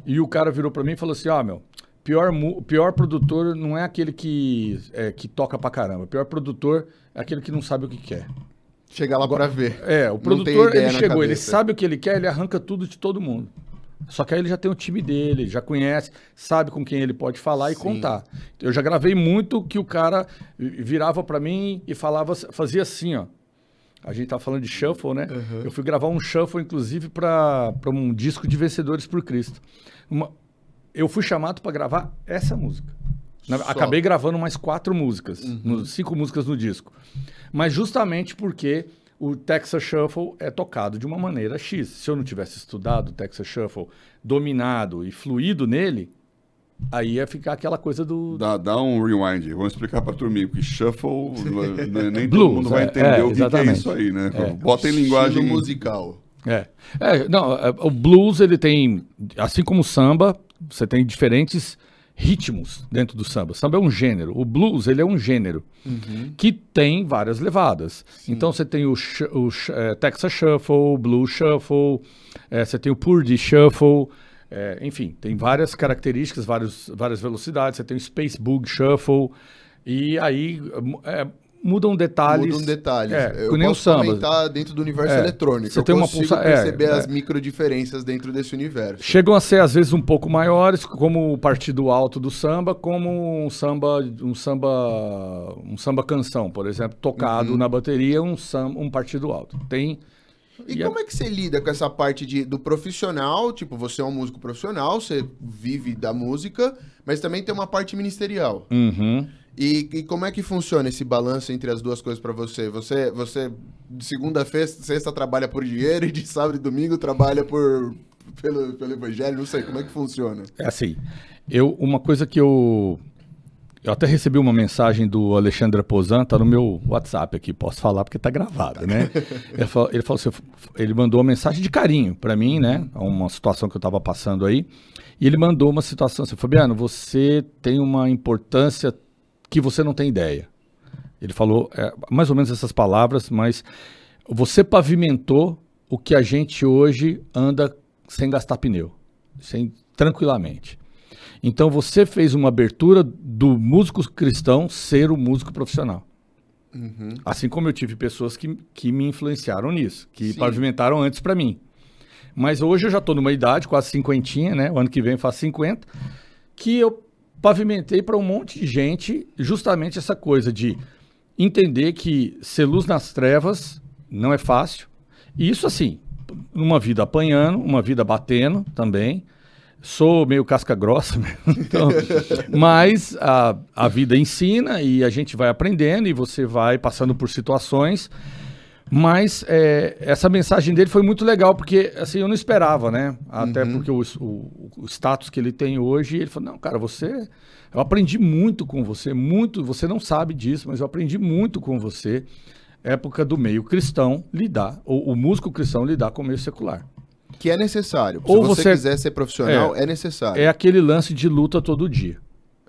e o cara virou para mim e falou assim: Ó, meu, pior, pior produtor não é aquele que, é, que toca pra caramba. Pior produtor é aquele que não sabe o que quer. Chega lá pra ver. É, o produtor, ele chegou, ele sabe o que ele quer, ele arranca tudo de todo mundo. Só que aí ele já tem o time dele, já conhece, sabe com quem ele pode falar e Sim. contar. Eu já gravei muito que o cara virava pra mim e falava, fazia assim, ó. A gente tá falando de shuffle, né? Eu fui gravar um shuffle, inclusive, para um disco de Vencedores por Cristo. Uma- eu fui chamado para gravar essa música. Na-. Uhum. Acabei gravando mais quatro músicas, no- cinco músicas no disco. Mas justamente porque o Texas Shuffle é tocado de uma maneira X. Se eu não tivesse estudado o Texas Shuffle, dominado e fluído nele, aí ia ficar aquela coisa do. Dá, dá um rewind. Vamos explicar pra turminha, porque shuffle, né, nem Blues, todo mundo vai é, entender é, o que que, é isso aí, né? É. Bota em linguagem... Estilo musical. É. É, não, é, o blues ele tem, assim como o samba, você tem diferentes ritmos dentro do samba. O samba é um gênero. O blues, ele é um gênero que tem várias levadas. Então você tem o, o Texas Shuffle, o Blue Shuffle, você tem o Purdy Shuffle, eh, enfim, tem várias características, vários, várias velocidades. Você tem o Space Bug Shuffle, e aí eh, mudam detalhes. Mudam detalhes. É, eu nem o posso samba. comentar dentro do universo É. eletrônico. Você eu tem uma pulsa- é, perceber é. as micro diferenças dentro desse universo. Chegam a ser às vezes um pouco maiores, como o partido alto do samba, como um samba, um samba, um samba canção, por exemplo, tocado Uhum. na bateria, um samba, um partido alto. Tem E E como é que você lida com essa parte de, do profissional? Tipo, você é um músico profissional, você vive da música, mas também tem uma parte ministerial. Uhum. E, e como é que funciona esse balanço entre as duas coisas pra você? Você, você de segunda-feira, sexta trabalha por dinheiro e de sábado e domingo trabalha por pelo, pelo evangelho? Não sei, como é que funciona? É assim, eu, uma coisa que eu. Eu até recebi uma mensagem do Alexandre Pozan, tá no meu WhatsApp aqui, posso falar porque tá gravado, né? [laughs] ele, falou, ele falou assim, ele mandou uma mensagem de carinho para mim, né? A Uma situação que eu tava passando aí. E ele mandou uma situação assim, Fabiano, você tem uma importância que você não tem ideia. Ele falou é, mais ou menos essas palavras, mas você pavimentou o que a gente hoje anda sem gastar pneu, sem tranquilamente. Então você fez uma abertura do músico cristão ser o músico profissional. Assim como eu tive pessoas que, que me influenciaram nisso, que Sim. pavimentaram antes para mim. Mas hoje eu já estou numa idade, quase cinquentinha, né? O ano que vem eu faço 50, que eu pavimentei para um monte de gente justamente essa coisa de entender que ser luz nas trevas não é fácil. E isso assim, numa vida apanhando, uma vida batendo também. Sou meio casca grossa, [laughs] mesmo, então, mas a, a vida ensina e a gente vai aprendendo e você vai passando por situações. Mas é, essa mensagem dele foi muito legal, porque assim, eu não esperava, né? Até porque o, o- o status que ele tem hoje, ele falou, não, cara, você. Eu aprendi muito com você, muito, você não sabe disso, mas eu aprendi muito com você. Época do meio cristão lidar, ou o músico cristão lidar com o meio secular. Que é necessário. Se Ou você, você- quiser ser profissional, é, necessário. É aquele lance de luta todo dia.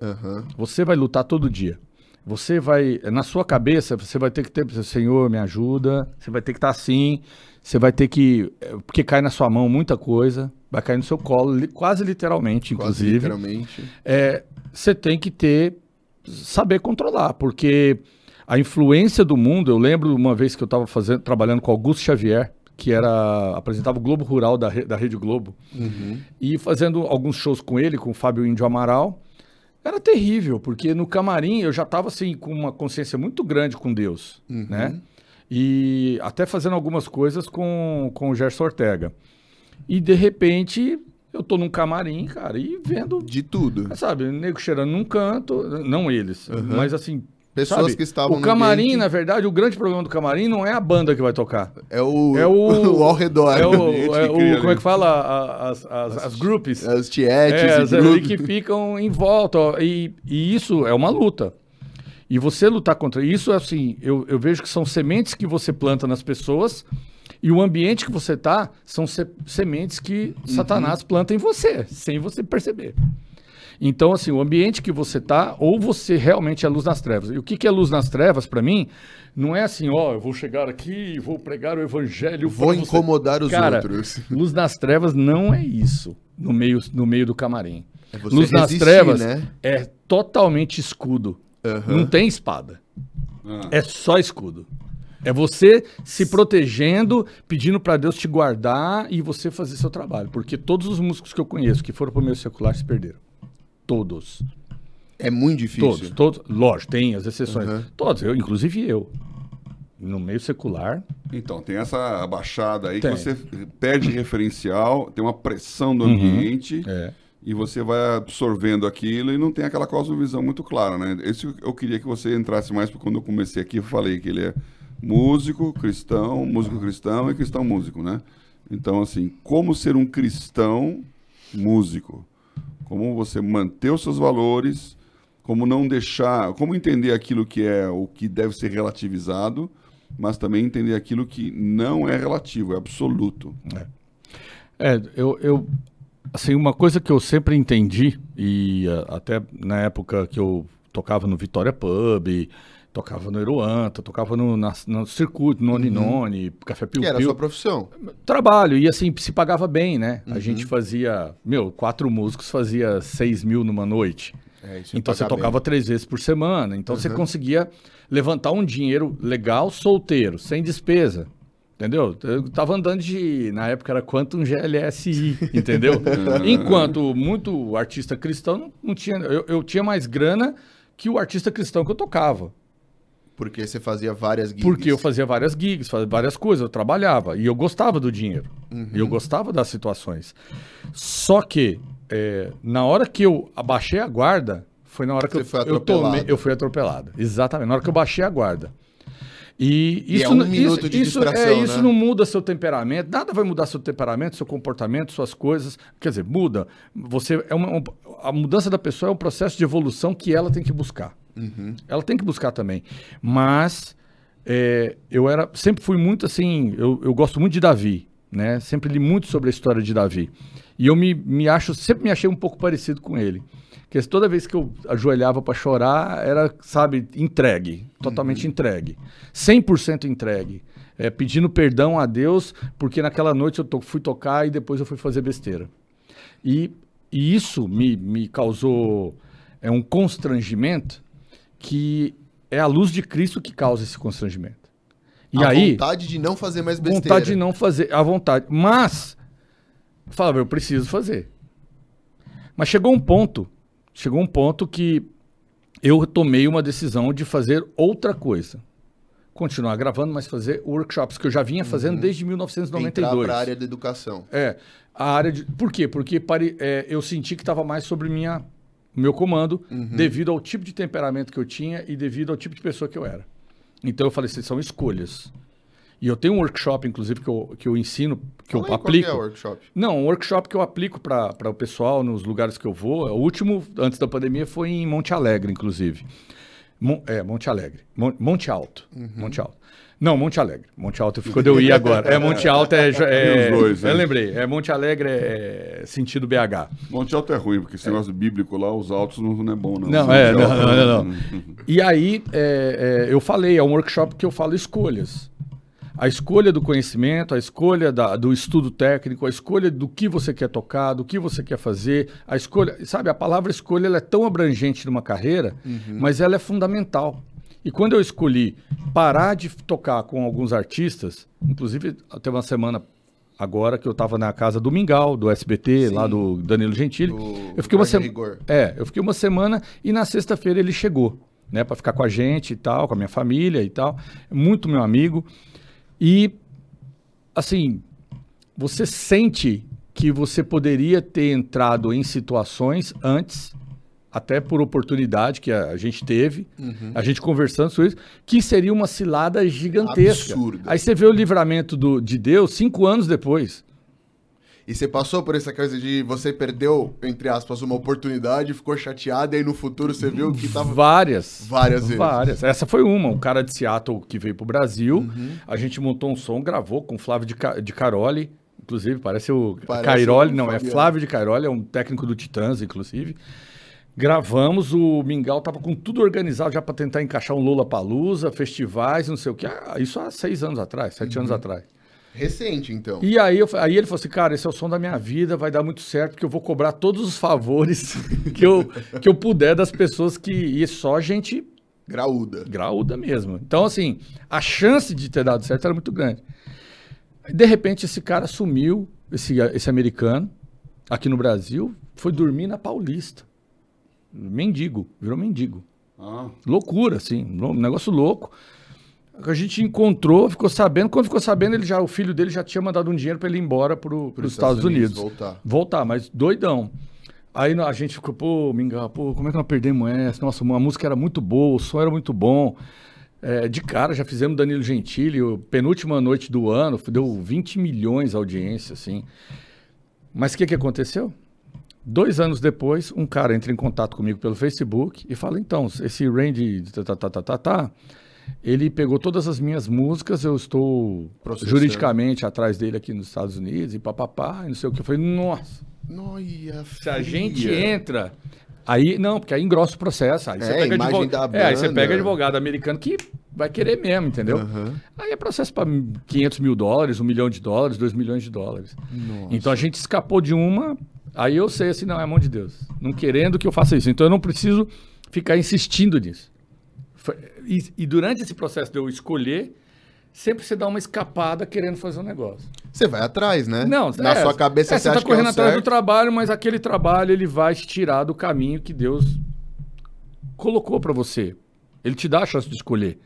Aham. Você vai lutar todo dia. Você vai, na sua cabeça, você vai ter que ter, Senhor, me ajuda. Você vai ter que estar assim. Você vai ter que, é, porque cai na sua mão muita coisa, vai cair no seu colo, quase literalmente, Quase inclusive. literalmente. É, você tem que ter, saber controlar, porque a influência do mundo, eu lembro uma vez que eu estava fazendo, trabalhando com Augusto Xavier, que era apresentava o Globo Rural da, da Rede Globo, Uhum. e fazendo alguns shows com ele, com o Fábio Índio Amaral, era terrível, porque no camarim eu já estava assim com uma consciência muito grande com Deus, Uhum. né? E até fazendo algumas coisas com, com o Gerson Ortega. E de repente eu tô num camarim, cara, e vendo, De tudo. sabe, nego cheirando num canto, não eles, mas assim, Pessoas sabe, que estavam o camarim, ambiente- na verdade, o grande problema do camarim não é a banda que vai tocar. É o, É o, [laughs] o ao redor. É o, ambiente é o- como é que fala? A- As, as, as groups. As tietes É, as ali que [laughs] ficam em volta. ó, e, e isso é uma luta. E você lutar contra isso, assim, eu, eu vejo que são sementes que você planta nas pessoas e o ambiente que você tá são se- sementes que Satanás planta em você, sem você perceber. Então, assim, o ambiente que você tá, ou você realmente é luz nas trevas. E o que, que é luz nas trevas, para mim, não é assim, ó, eu vou chegar aqui e vou pregar o evangelho. Vou incomodar os Cara, outros. [laughs] Luz nas trevas não é isso no meio, no meio do camarim. É você Luz nas resistir, trevas né? é totalmente escudo. Aham. Não tem espada. Ah. É só escudo. É você se protegendo, pedindo para Deus te guardar e você fazer seu trabalho. Porque todos os músicos que eu conheço que foram para o meio secular se perderam. Todos. É muito difícil. Todos. Todos. Lógico, tem as exceções. Uhum. Todos. Eu, inclusive eu. No meio secular. Então, tem essa abaixada aí Tem. que você perde referencial, tem uma pressão do Uhum. ambiente É. e você vai absorvendo aquilo e não tem aquela cosmovisão muito clara, né? Esse eu queria que você entrasse mais, porque quando eu comecei aqui eu falei que ele é músico, cristão, músico cristão e cristão músico, né? Então, assim, como ser um cristão músico? Como você manter os seus valores, como não deixar, como entender aquilo que é o que deve ser relativizado, mas também entender aquilo que não é relativo, é absoluto. É, eu, eu assim, uma coisa que eu sempre entendi, e uh, até na época que eu tocava no Vitória Pub, tocava no Eruanta, tocava no, na, no circuito, no Noni Café Piu Que era a sua profissão. Trabalho, e assim, se pagava bem, né? Uhum. A gente fazia, meu, quatro músicos fazia seis mil numa noite. É, isso Então você tocava três vezes por semana. Então você conseguia levantar um dinheiro legal solteiro, sem despesa. Entendeu? Eu tava andando de. Na época era Quantum GLSI, [laughs] entendeu? Enquanto muito artista cristão não, não tinha. Eu, eu tinha mais grana que o artista cristão que eu tocava. Porque você fazia várias gigs. Porque eu fazia várias gigs, fazia várias coisas, eu trabalhava. E eu gostava do dinheiro. Uhum. E eu gostava das situações. Só que, é, na hora que eu abaixei a guarda, foi na hora que Você eu, foi eu tomei. Eu fui atropelado. Exatamente. Na hora que eu baixei a guarda. E E é isso, um isso, isso, é, isso né? não muda seu temperamento, nada vai mudar seu temperamento, seu comportamento, suas coisas. Quer dizer, muda. Você é uma, um- a mudança da pessoa é um processo de evolução que ela tem que buscar. Uhum. Ela tem que buscar também. Mas é, eu era sempre fui muito assim. Eu, eu gosto muito de Davi, né? Sempre li muito sobre a história de Davi. E eu me, me acho, sempre me achei um pouco parecido com ele. Porque toda vez que eu ajoelhava para chorar, era, sabe, entregue, totalmente entregue. 100% entregue. É, pedindo perdão a Deus, porque naquela noite eu to- fui tocar e depois eu fui fazer besteira. E, e isso me, me causou é, um constrangimento que é a luz de Cristo que causa esse constrangimento. E a aí, vontade de não fazer mais besteira. vontade de não fazer, a vontade. Mas, falava, eu preciso fazer. Mas chegou um ponto, chegou um ponto que eu tomei uma decisão de fazer outra coisa. Continuar gravando, mas fazer workshops que eu já vinha fazendo desde Entrar 1992. para a área da educação. É, a área de. Por quê? Porque pare- é, eu senti que estava mais sobre minha, meu comando, devido ao tipo de temperamento que eu tinha e devido ao tipo de pessoa que eu era. Então eu falei assim, são escolhas. E eu tenho um workshop, inclusive, que eu, que eu ensino, que Fala eu qual que aplico. é o workshop? Não, um workshop que eu aplico para o pessoal nos lugares que eu vou. O último, antes da pandemia, foi em Monte Alegre, inclusive. Mon- é, Monte Alegre. Mon- Monte Alto. Uhum. Monte Alto. Não, Monte Alegre. Monte Alto ficou de eu ir agora. [laughs] É, Monte Alto é. é os dois? Eu lembrei. É Monte Alegre é sentido BH. Monte Alto é ruim, porque esse negócio bíblico lá, os altos não, não é bom, não. Não, é, não, não, não, não. [laughs] E aí, é, é, eu falei, é um workshop que eu falo escolhas. A escolha do conhecimento, a escolha da- do estudo técnico, a escolha do que você quer tocar, do que você quer fazer, a escolha, sabe, a palavra escolha é tão abrangente numa carreira, mas ela é fundamental. E quando eu escolhi parar de tocar com alguns artistas, inclusive teve uma semana agora que eu estava na casa do Mingau, do SBT, lá do Danilo Gentili. Do eu fiquei uma semana. É, eu fiquei uma semana e na sexta-feira ele chegou, né, para ficar com a gente e tal, com a minha família e tal. Muito meu amigo. E assim, você sente que você poderia ter entrado em situações antes, até por oportunidade que a, gente teve, a gente conversando sobre isso, que seria uma cilada gigantesca. Absurda. Aí você vê o livramento do, de Deus cinco anos depois. E você passou por essa coisa de você perdeu, entre aspas, uma oportunidade, ficou chateado, e aí no futuro você viu que tava. Várias. Várias vezes. Várias. Essa foi uma. Um cara de Seattle que veio pro Brasil. A gente montou um som, gravou com o Flávio de, Ca- de Caroli. Inclusive, parece o Parece Cairoli. o não, é Fabiano. Flávio de Cairoli, é um técnico do Titãs, inclusive. Gravamos, o Mingau tava com tudo organizado já para tentar encaixar um Lola Palusa, festivais, não sei o que. Ah, isso há seis anos atrás, sete anos atrás. Recente, então. E aí, eu, aí ele falou assim, cara, esse é o som da minha vida, vai dar muito certo, porque eu vou cobrar todos os favores [laughs] que eu, que eu puder das pessoas que... E só gente Graúda. graúda mesmo. Então, assim, a chance de ter dado certo era muito grande. De repente, esse cara sumiu, esse, esse americano, aqui no Brasil, foi dormir na Paulista. Mendigo, virou mendigo. Ah, Loucura, assim, um negócio louco. A gente encontrou, ficou sabendo. Quando ficou sabendo, ele já, o filho dele já tinha mandado um dinheiro para ele ir embora para os Estados, Unidos. Voltar. Voltar, mas doidão. Aí a gente ficou, pô, Mingau, pô, como é que nós perdemos essa? Nossa, a música era muito boa, o som era muito bom. É, de cara, já fizemos Danilo Gentili, penúltima noite do ano, deu 20 milhões a audiência, assim. Mas o que, que aconteceu? Dois anos depois, um cara entra em contato comigo pelo Facebook e fala: então, esse Randy, tá, tá, tá, tá, tá, tá, ele pegou todas as minhas músicas, eu estou Processando. juridicamente atrás dele aqui nos Estados Unidos e papapá, e não sei o que. Eu falei: nossa, Noia, Se a gente entra. Aí, não, porque aí engrossa o processo. Aí você É, pega imagem advogado. da É, aí você pega advogado americano que vai querer mesmo, entendeu? Aham. Aí é processo para 500 mil dólares, um milhão de dólares, dois milhões de dólares. Nossa. Então a gente escapou de uma, aí eu sei assim, não, é a mão de Deus. Não querendo que eu faça isso. Então eu não preciso ficar insistindo nisso. E, e durante esse processo de eu escolher, sempre você dá uma escapada querendo fazer um negócio. Você vai atrás, né? Não, Na é, sua cabeça é, você você acha tá correndo que é atrás do certo. trabalho, mas aquele trabalho ele vai te tirar do caminho que Deus colocou para você. Ele te dá a chance de escolher.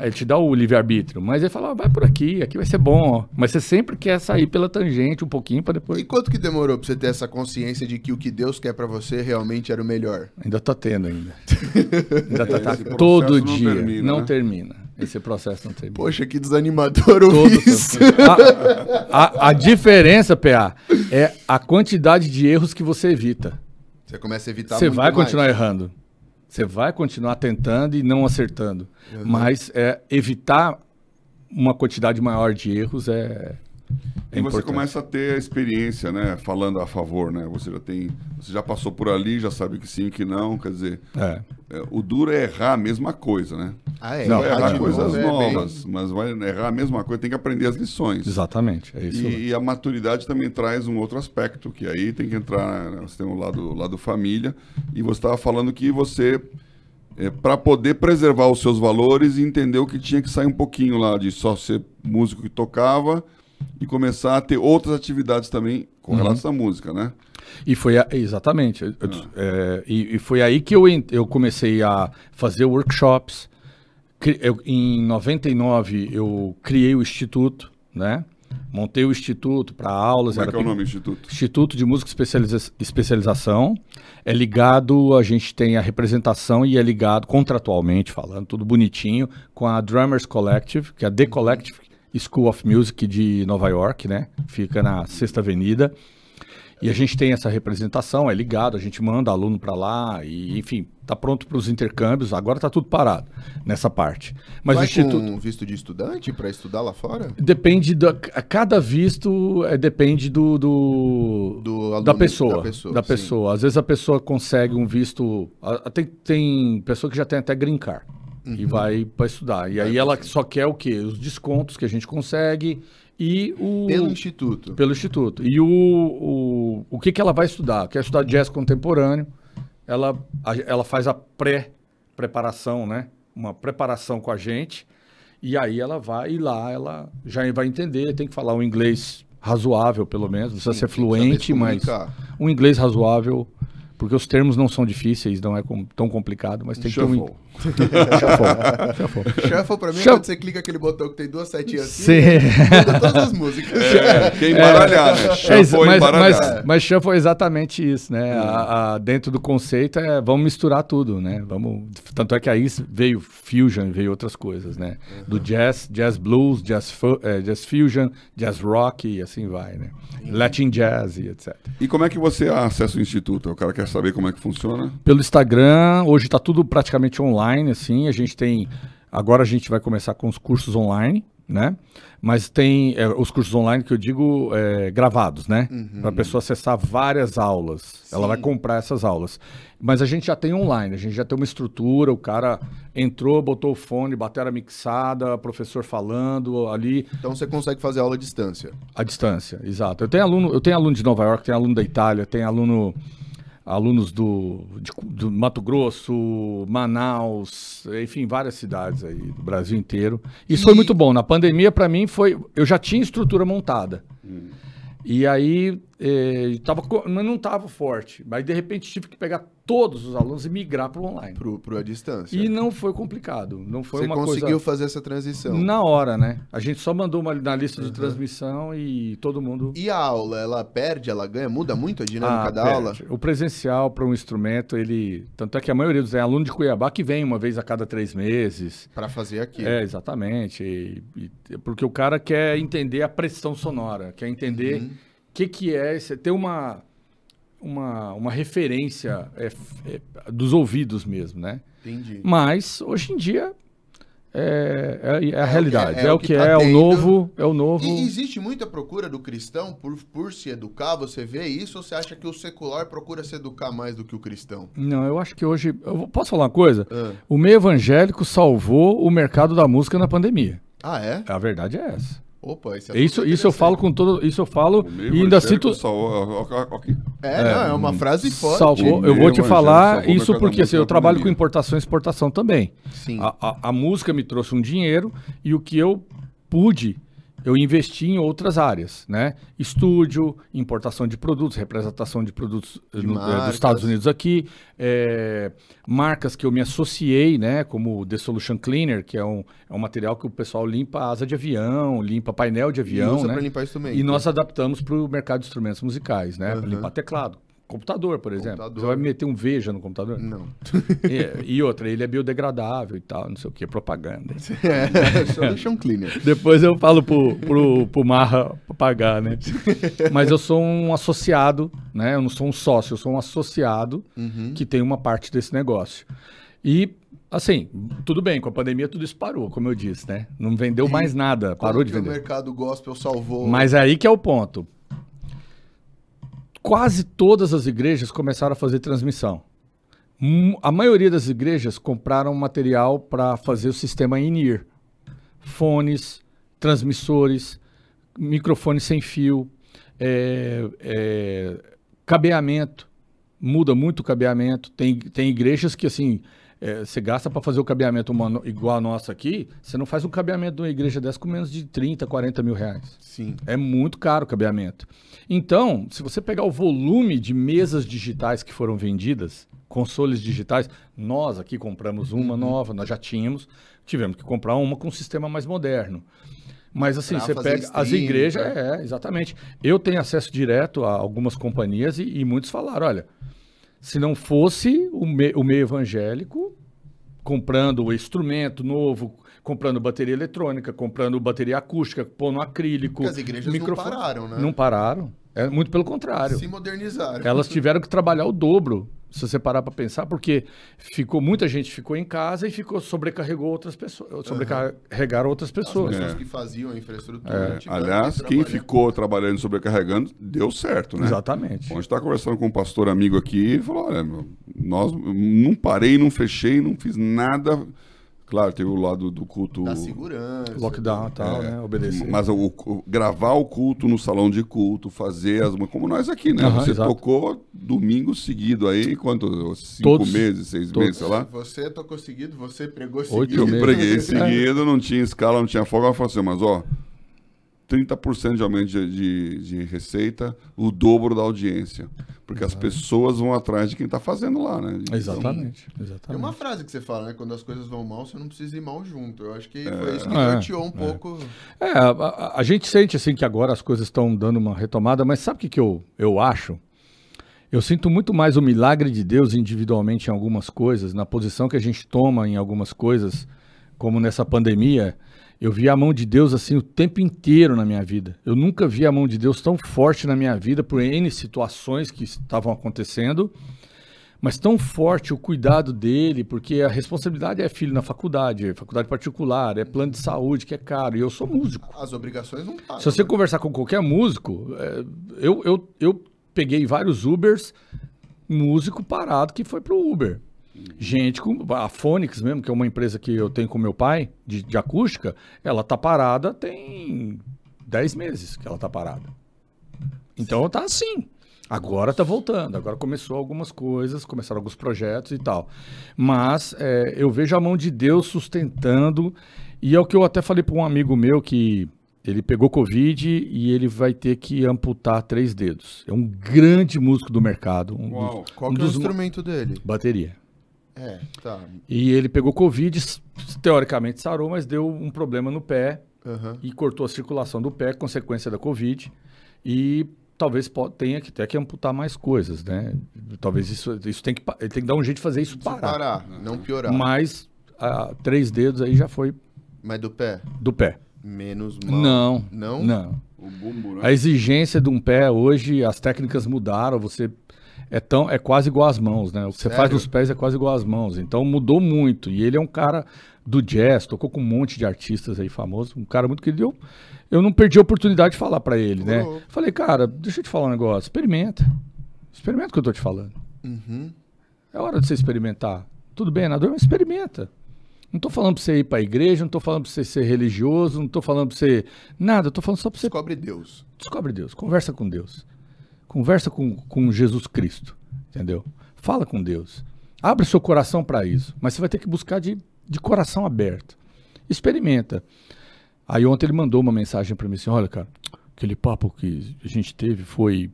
Ele te dá o livre-arbítrio, mas ele fala, "Ah, vai por aqui, aqui vai ser bom. ó." Mas você sempre quer sair pela tangente um pouquinho para depois. E quanto que demorou pra você ter essa consciência de que o que Deus quer pra você realmente era o melhor? Ainda tá tendo ainda. [laughs] ainda tá, tá todo não dia. termina, não né? termina. Esse processo não termina. Poxa, que desanimador Todo ouvir isso. tempo. a, a- a diferença, PA, é a quantidade de erros que você evita. Você começa a evitar Você muito vai mais. continuar errando. Você vai continuar tentando e não acertando. Uhum. Mas é, evitar uma quantidade maior de erros é, é E você começa a ter a experiência, né? Falando a favor, né? Você já tem. Você já passou por ali, já sabe que sim, que não. Quer dizer, É. é, o duro é errar a mesma coisa, né? Ah, é? Não, vai errar coisas novo é bem- novas, mas vai errar a mesma coisa, tem que aprender as lições. Exatamente. É isso. E, e a maturidade também traz um outro aspecto, que aí tem que entrar, né, você tem o lado, o lado família, e você estava falando que você, para poder preservar os seus valores, entendeu que tinha que sair um pouquinho lá de só ser músico que tocava e começar a ter outras atividades também correlatas à música, né? E foi a- exatamente. Ah. é, e, e foi aí que eu, eu comecei a fazer workshops. Eu- em 99 eu criei o instituto, né? Montei o instituto para aulas. Como é que é o nome do instituto? Instituto de Música Especializa- Especialização. É ligado, a gente tem a representação e é ligado, contratualmente falando, tudo bonitinho, com a Drummers Collective, que é a The Collective School of Music de Nova York, né? Fica na Sexta Avenida. E a gente tem essa representação, é ligado, a gente manda aluno para lá, e enfim, tá pronto para os intercâmbios. Agora tá tudo parado nessa parte. Mas Vai o Instituto. com visto de estudante pra estudar lá fora? Depende da. Cada visto é, depende do, do, Do aluno, da pessoa. da pessoa, Da pessoa. Às vezes a pessoa consegue um visto. a- Tem, tem pessoa que já tem até green card Uhum. e vai para estudar. E aí ela só quer o quê? Os descontos que a gente consegue e o. Pelo instituto. pelo instituto. E o, o, o que, que ela vai estudar? Quer estudar jazz contemporâneo, ela, a- ela faz a pré-preparação, né? Uma preparação com a gente. E aí ela vai e lá ela já vai entender, tem que falar um inglês razoável, pelo menos. Não precisa Sim, ser fluente, mas um inglês razoável, porque os termos não são difíceis, não é tão complicado, mas tem que um. Shuffle. [laughs] Shuffle. Pra mim é Shuffle. quando você clica aquele botão que tem duas setinhas assim, Sim. muda [laughs] todas as músicas. É, que é embaralhar, né? É Shuffle é mas, embaralhar. mas, mas shuffle é exatamente isso, né? A- a- dentro do conceito é vamos misturar tudo, né? Vamos, tanto é que aí veio fusion, veio outras coisas, né? Do jazz, jazz blues, jazz, fu- eh, jazz fusion, jazz rock e assim vai, né? Latin jazz e etc. E como é que você acessa o instituto? O cara quer saber como é que funciona? Pelo Instagram, hoje está tudo praticamente online, assim. A gente tem. Agora a gente vai começar com os cursos online, né? Mas tem é, os cursos online que eu digo é, gravados, né? Para a pessoa acessar várias aulas. Ela vai comprar essas aulas. Mas a gente já tem online, a gente já tem uma estrutura, o cara entrou, botou o fone, bateram a mixada, professor falando ali. Então você consegue fazer aula à distância. À distância, exato. Eu tenho aluno, eu tenho aluno de Nova York, tenho aluno da Itália, tenho aluno alunos do, de- do Mato Grosso, Manaus, enfim, várias cidades aí do Brasil inteiro. Isso foi muito bom. Na pandemia, para mim, foi. Eu já tinha estrutura montada. E aí, eh, tava, mas não estava forte. Mas de repente tive que pegar todos os alunos e migrar para o online. Pro à distância. E não foi complicado. Não foi você uma conseguiu coisa. fazer essa transição. Na hora, né? A gente só mandou uma na lista de transmissão e todo mundo. E a aula, ela perde, ela ganha? Muda muito a dinâmica Ah, da perde. aula? O presencial para um instrumento, ele. Tanto é que a maioria dos é aluno de Cuiabá que vem uma vez a cada três meses. Pra fazer aqui. É, exatamente. E- e- porque o cara quer entender a pressão sonora, quer entender o Uhum. que, que é ter uma, uma, uma referência é, é, dos ouvidos mesmo, né? Entendi. Mas, hoje em dia, é, é, é a realidade. é É, o o que que, tá é, o novo. É o novo. E existe muita procura do cristão por, por se educar? Você vê isso? Ou você acha que o secular procura se educar mais do que o cristão? Não, eu acho que hoje. eu posso falar uma coisa? Ah, O meio evangélico salvou o mercado da música na pandemia. Ah, é? A verdade é essa. Opa, esse é Isso, isso eu falo com todo. Isso eu falo e ainda cito. sal- ó, ó, ó, ó, aqui. É, não, é uma frase forte. Salvou, eu vou te falar salvou isso porque assim, eu na trabalho com importação e exportação também. Sim. A, a- a música me trouxe um dinheiro e o que eu pude, eu investi em outras áreas, né? Estúdio, importação de produtos, representação de produtos eh, De no- marcas. dos Estados Unidos aqui, eh, marcas que eu me associei, né? Como o The Solution Cleaner, que é um, é um material que o pessoal limpa asa de avião, limpa painel de E avião, né? pra limpar instrumento. E nós adaptamos para o mercado de instrumentos musicais, né? Pra Aham. limpar teclado. Computador, por exemplo. Computador. Você vai meter um Veja no computador? Não. e, e outra, ele é biodegradável e tal, não sei o que, propaganda. [laughs] É, Solution Cleaner. [laughs] Depois eu falo pro, pro, pro Marra pagar, né? Mas eu sou um associado, né? Eu não sou um sócio, eu sou um associado Uhum. que tem uma parte desse negócio. E, assim, tudo bem, com a pandemia tudo isso parou, como eu disse, né? Não vendeu mais nada, parou Como de que o vender. mercado gospel salvou. Mas aí que é o ponto. Quase todas as igrejas começaram a fazer transmissão. Hum, A maioria das igrejas compraram material para fazer o sistema in-ear. Fones, transmissores, microfone sem fio, é, é, cabeamento. Muda muito o cabeamento. Tem, tem igrejas que, assim, é, você gasta para fazer o cabeamento uma no- igual a nossa aqui, você não faz um cabeamento de uma igreja dessa com menos de 30, 40 mil reais. Sim. É muito caro o cabeamento. Então, se você pegar o volume de mesas digitais que foram vendidas, consoles digitais, nós aqui compramos uma nova, nós já tínhamos, tivemos que comprar uma com um sistema mais moderno. Mas assim, Pra você pega as stream, igrejas, pra- é, exatamente. Eu tenho acesso direto a algumas companhias e, e muitos falaram, olha, se não fosse o, me- o meio evangélico comprando o instrumento novo, comprando bateria eletrônica, comprando bateria acústica, pondo acrílico. Porque as igrejas não microfone- pararam, né? Não pararam. É muito pelo contrário. Se modernizaram. Elas [laughs] tiveram que trabalhar o dobro, se você parar para pensar, porque ficou muita gente ficou em casa e ficou sobrecarregou outras pessoas, sobrecarregaram outras As pessoas. pessoas É. que faziam a infraestrutura. É, que aliás, quem ficou trabalhando e sobrecarregando, deu certo, né? Exatamente. Bom, a gente está conversando com um pastor amigo aqui, ele falou, olha, meu, nós não parei, não fechei, não fiz nada. Claro, teve o lado do culto... Da segurança. Lockdown e tal, É, né? Obedecer. Mas o, o- gravar o culto no salão de culto, fazer as... Como nós aqui, né? Aham, Você exato. tocou domingo seguido aí, quanto? Cinco Todos. meses, seis Todos. meses, sei lá? Você tocou seguido, você pregou Oito seguido. Eu meses. preguei seguido, não tinha escala, não tinha folga. Ela falou assim, mas ó, 30% de aumento de, de, de receita, o dobro da audiência. Porque as pessoas vão atrás de quem tá fazendo lá, né? Então, Exatamente. Tem exatamente. uma frase que você fala, né? Quando as coisas vão mal, você não precisa ir mal junto. Eu acho que É. foi isso que É, norteou um pouco. É, a, a- a gente sente assim que agora as coisas estão dando uma retomada, mas sabe o que, que eu, eu acho? Eu sinto muito mais o milagre de Deus individualmente em algumas coisas, na posição que a gente toma em algumas coisas, como nessa pandemia. Eu vi a mão de Deus assim o tempo inteiro na minha vida. Eu nunca vi a mão de Deus tão forte na minha vida por N situações que estavam acontecendo, mas tão forte o cuidado dele, porque a responsabilidade é filho na faculdade, é faculdade particular, é plano de saúde que é caro, e eu sou músico. As obrigações não param. Se você né? conversar com qualquer músico, é, eu, eu, eu peguei vários Ubers, músico parado que foi pro Uber. Gente, a Phonics mesmo, que é uma empresa que eu tenho com meu pai, de, de acústica, ela tá parada tem 10 meses que ela tá parada. Então tá assim. Agora tá voltando, agora começou algumas coisas, começaram alguns projetos e tal. Mas é, eu vejo a mão de Deus sustentando, e é o que eu até falei para um amigo meu que ele pegou Covid e ele vai ter que amputar três dedos. É um grande músico do mercado. Um Uau. dos, Qual um que é o instrumento dele? Bateria. É, tá. E ele pegou Covid, teoricamente sarou, mas deu um problema no pé Aham. e cortou a circulação do pé, consequência da Covid. E talvez tenha que ter que amputar mais coisas, né? Talvez isso, isso tem que, ele tem que dar um jeito de fazer isso parar. parar, não piorar. Mas ah, três dedos aí já foi Mas do pé, do pé. menos mal. Não, Não? não. Né? A exigência de um pé hoje, as técnicas mudaram. Você é tão é quase igual às mãos, né? O que você faz Sério? nos pés é quase igual às mãos. Então mudou muito. E ele é um cara do jazz, tocou com um monte de artistas aí famosos, um cara muito querido. Eu, eu não perdi a oportunidade de falar pra ele, né? Ô. Falei, cara, deixa eu te falar um negócio, experimenta. Experimenta o que eu tô te falando. Uhum. É hora de você experimentar. Tudo bem, nadador, mas experimenta. Não tô falando pra você ir pra igreja, não tô falando pra você ser religioso, não tô falando pra você. Nada, eu tô falando só pra você Descobre Deus. Descobre Deus, conversa com Deus. Conversa com, com Jesus Cristo, entendeu? Fala com Deus. Abre seu coração para isso, mas você vai ter que buscar de, de coração aberto. Experimenta. Aí ontem ele mandou uma mensagem para mim assim: olha, cara, aquele papo que a gente teve foi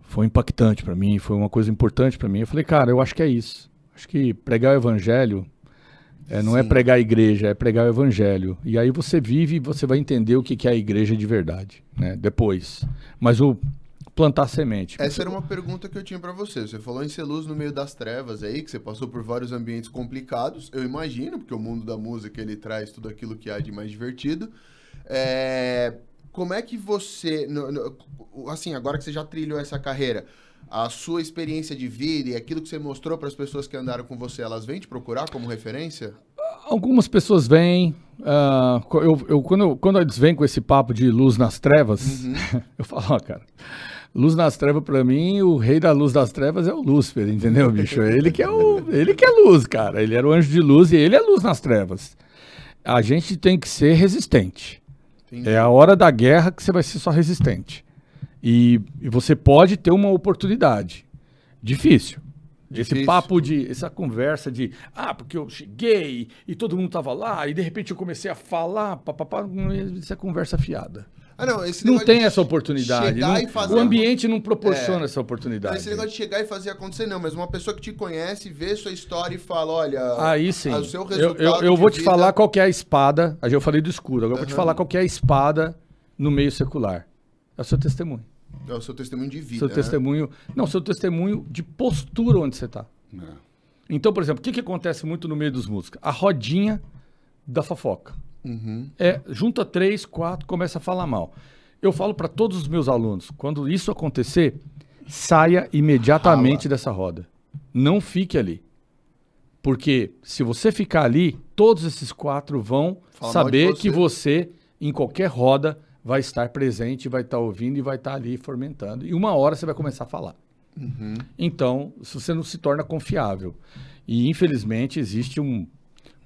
foi impactante para mim, foi uma coisa importante para mim. Eu falei, cara, eu acho que é isso. Acho que pregar o evangelho é, não é pregar a igreja, é pregar o evangelho. E aí você vive e você vai entender o que que é a igreja de verdade, né? Depois. Mas o plantar semente. Essa era uma pergunta que eu tinha pra você. Você falou em ser luz no meio das trevas aí, que você passou por vários ambientes complicados. Eu imagino, porque o mundo da música ele traz tudo aquilo que há de mais divertido. É, Como é que você, assim, agora que você já trilhou essa carreira, a sua experiência de vida e aquilo que você mostrou para as pessoas que andaram com você, elas vêm te procurar como referência? Algumas pessoas vêm. co- eu, eu- quando, eu- quando eles vêm com esse papo de luz nas trevas, [laughs] eu falo, ó, cara. Luz nas trevas, pra mim, o rei da luz das trevas é o Lúcifer, entendeu, bicho? Ele que é o, ele que é luz, cara. Ele era o anjo de luz e ele é luz nas trevas. A gente tem que ser resistente. Entendi. É a hora da guerra que você vai ser só resistente. E, e você pode ter uma oportunidade. Difícil. Esse Difícil. papo de. Essa conversa de. Ah, porque eu cheguei e todo mundo tava lá, e de repente eu comecei a falar, papapá, é- isso é conversa fiada. Ah, não, esse Não tem essa oportunidade. não- fazer o ambiente não proporciona É. essa oportunidade. Esse negócio de chegar e fazer acontecer, não, mas uma pessoa que te conhece, vê sua história e fala, olha, Aí sim. o seu Eu, resultado eu, eu de vou te vida- falar qual é a espada. Aí eu falei do escudo, agora eu vou te falar qual que é a espada no meio secular. É o seu testemunho. É o seu testemunho de vida, seu né? testemunho. Não, seu testemunho de postura onde você está. É. Então, por exemplo, o que, que acontece muito no meio dos músicos? A rodinha da fofoca. Uhum. É, junta três, quatro, começa a falar mal. Eu falo para todos os meus alunos, quando isso acontecer, saia imediatamente Rala. dessa roda. Não fique ali. Porque se você ficar ali, todos esses quatro vão Fala saber você. que você, em qualquer roda, vai estar presente, vai estar ouvindo e vai estar ali fermentando. E uma hora você vai começar a falar. Uhum. Então, você não se torna confiável. E infelizmente existe um,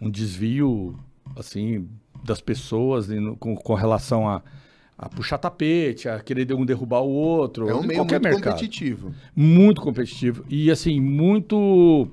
um desvio assim das pessoas no- com, com relação a, a puxar tapete, a querer um derrubar o outro. É um meio muito mercado. competitivo. Muito competitivo. E assim, muito.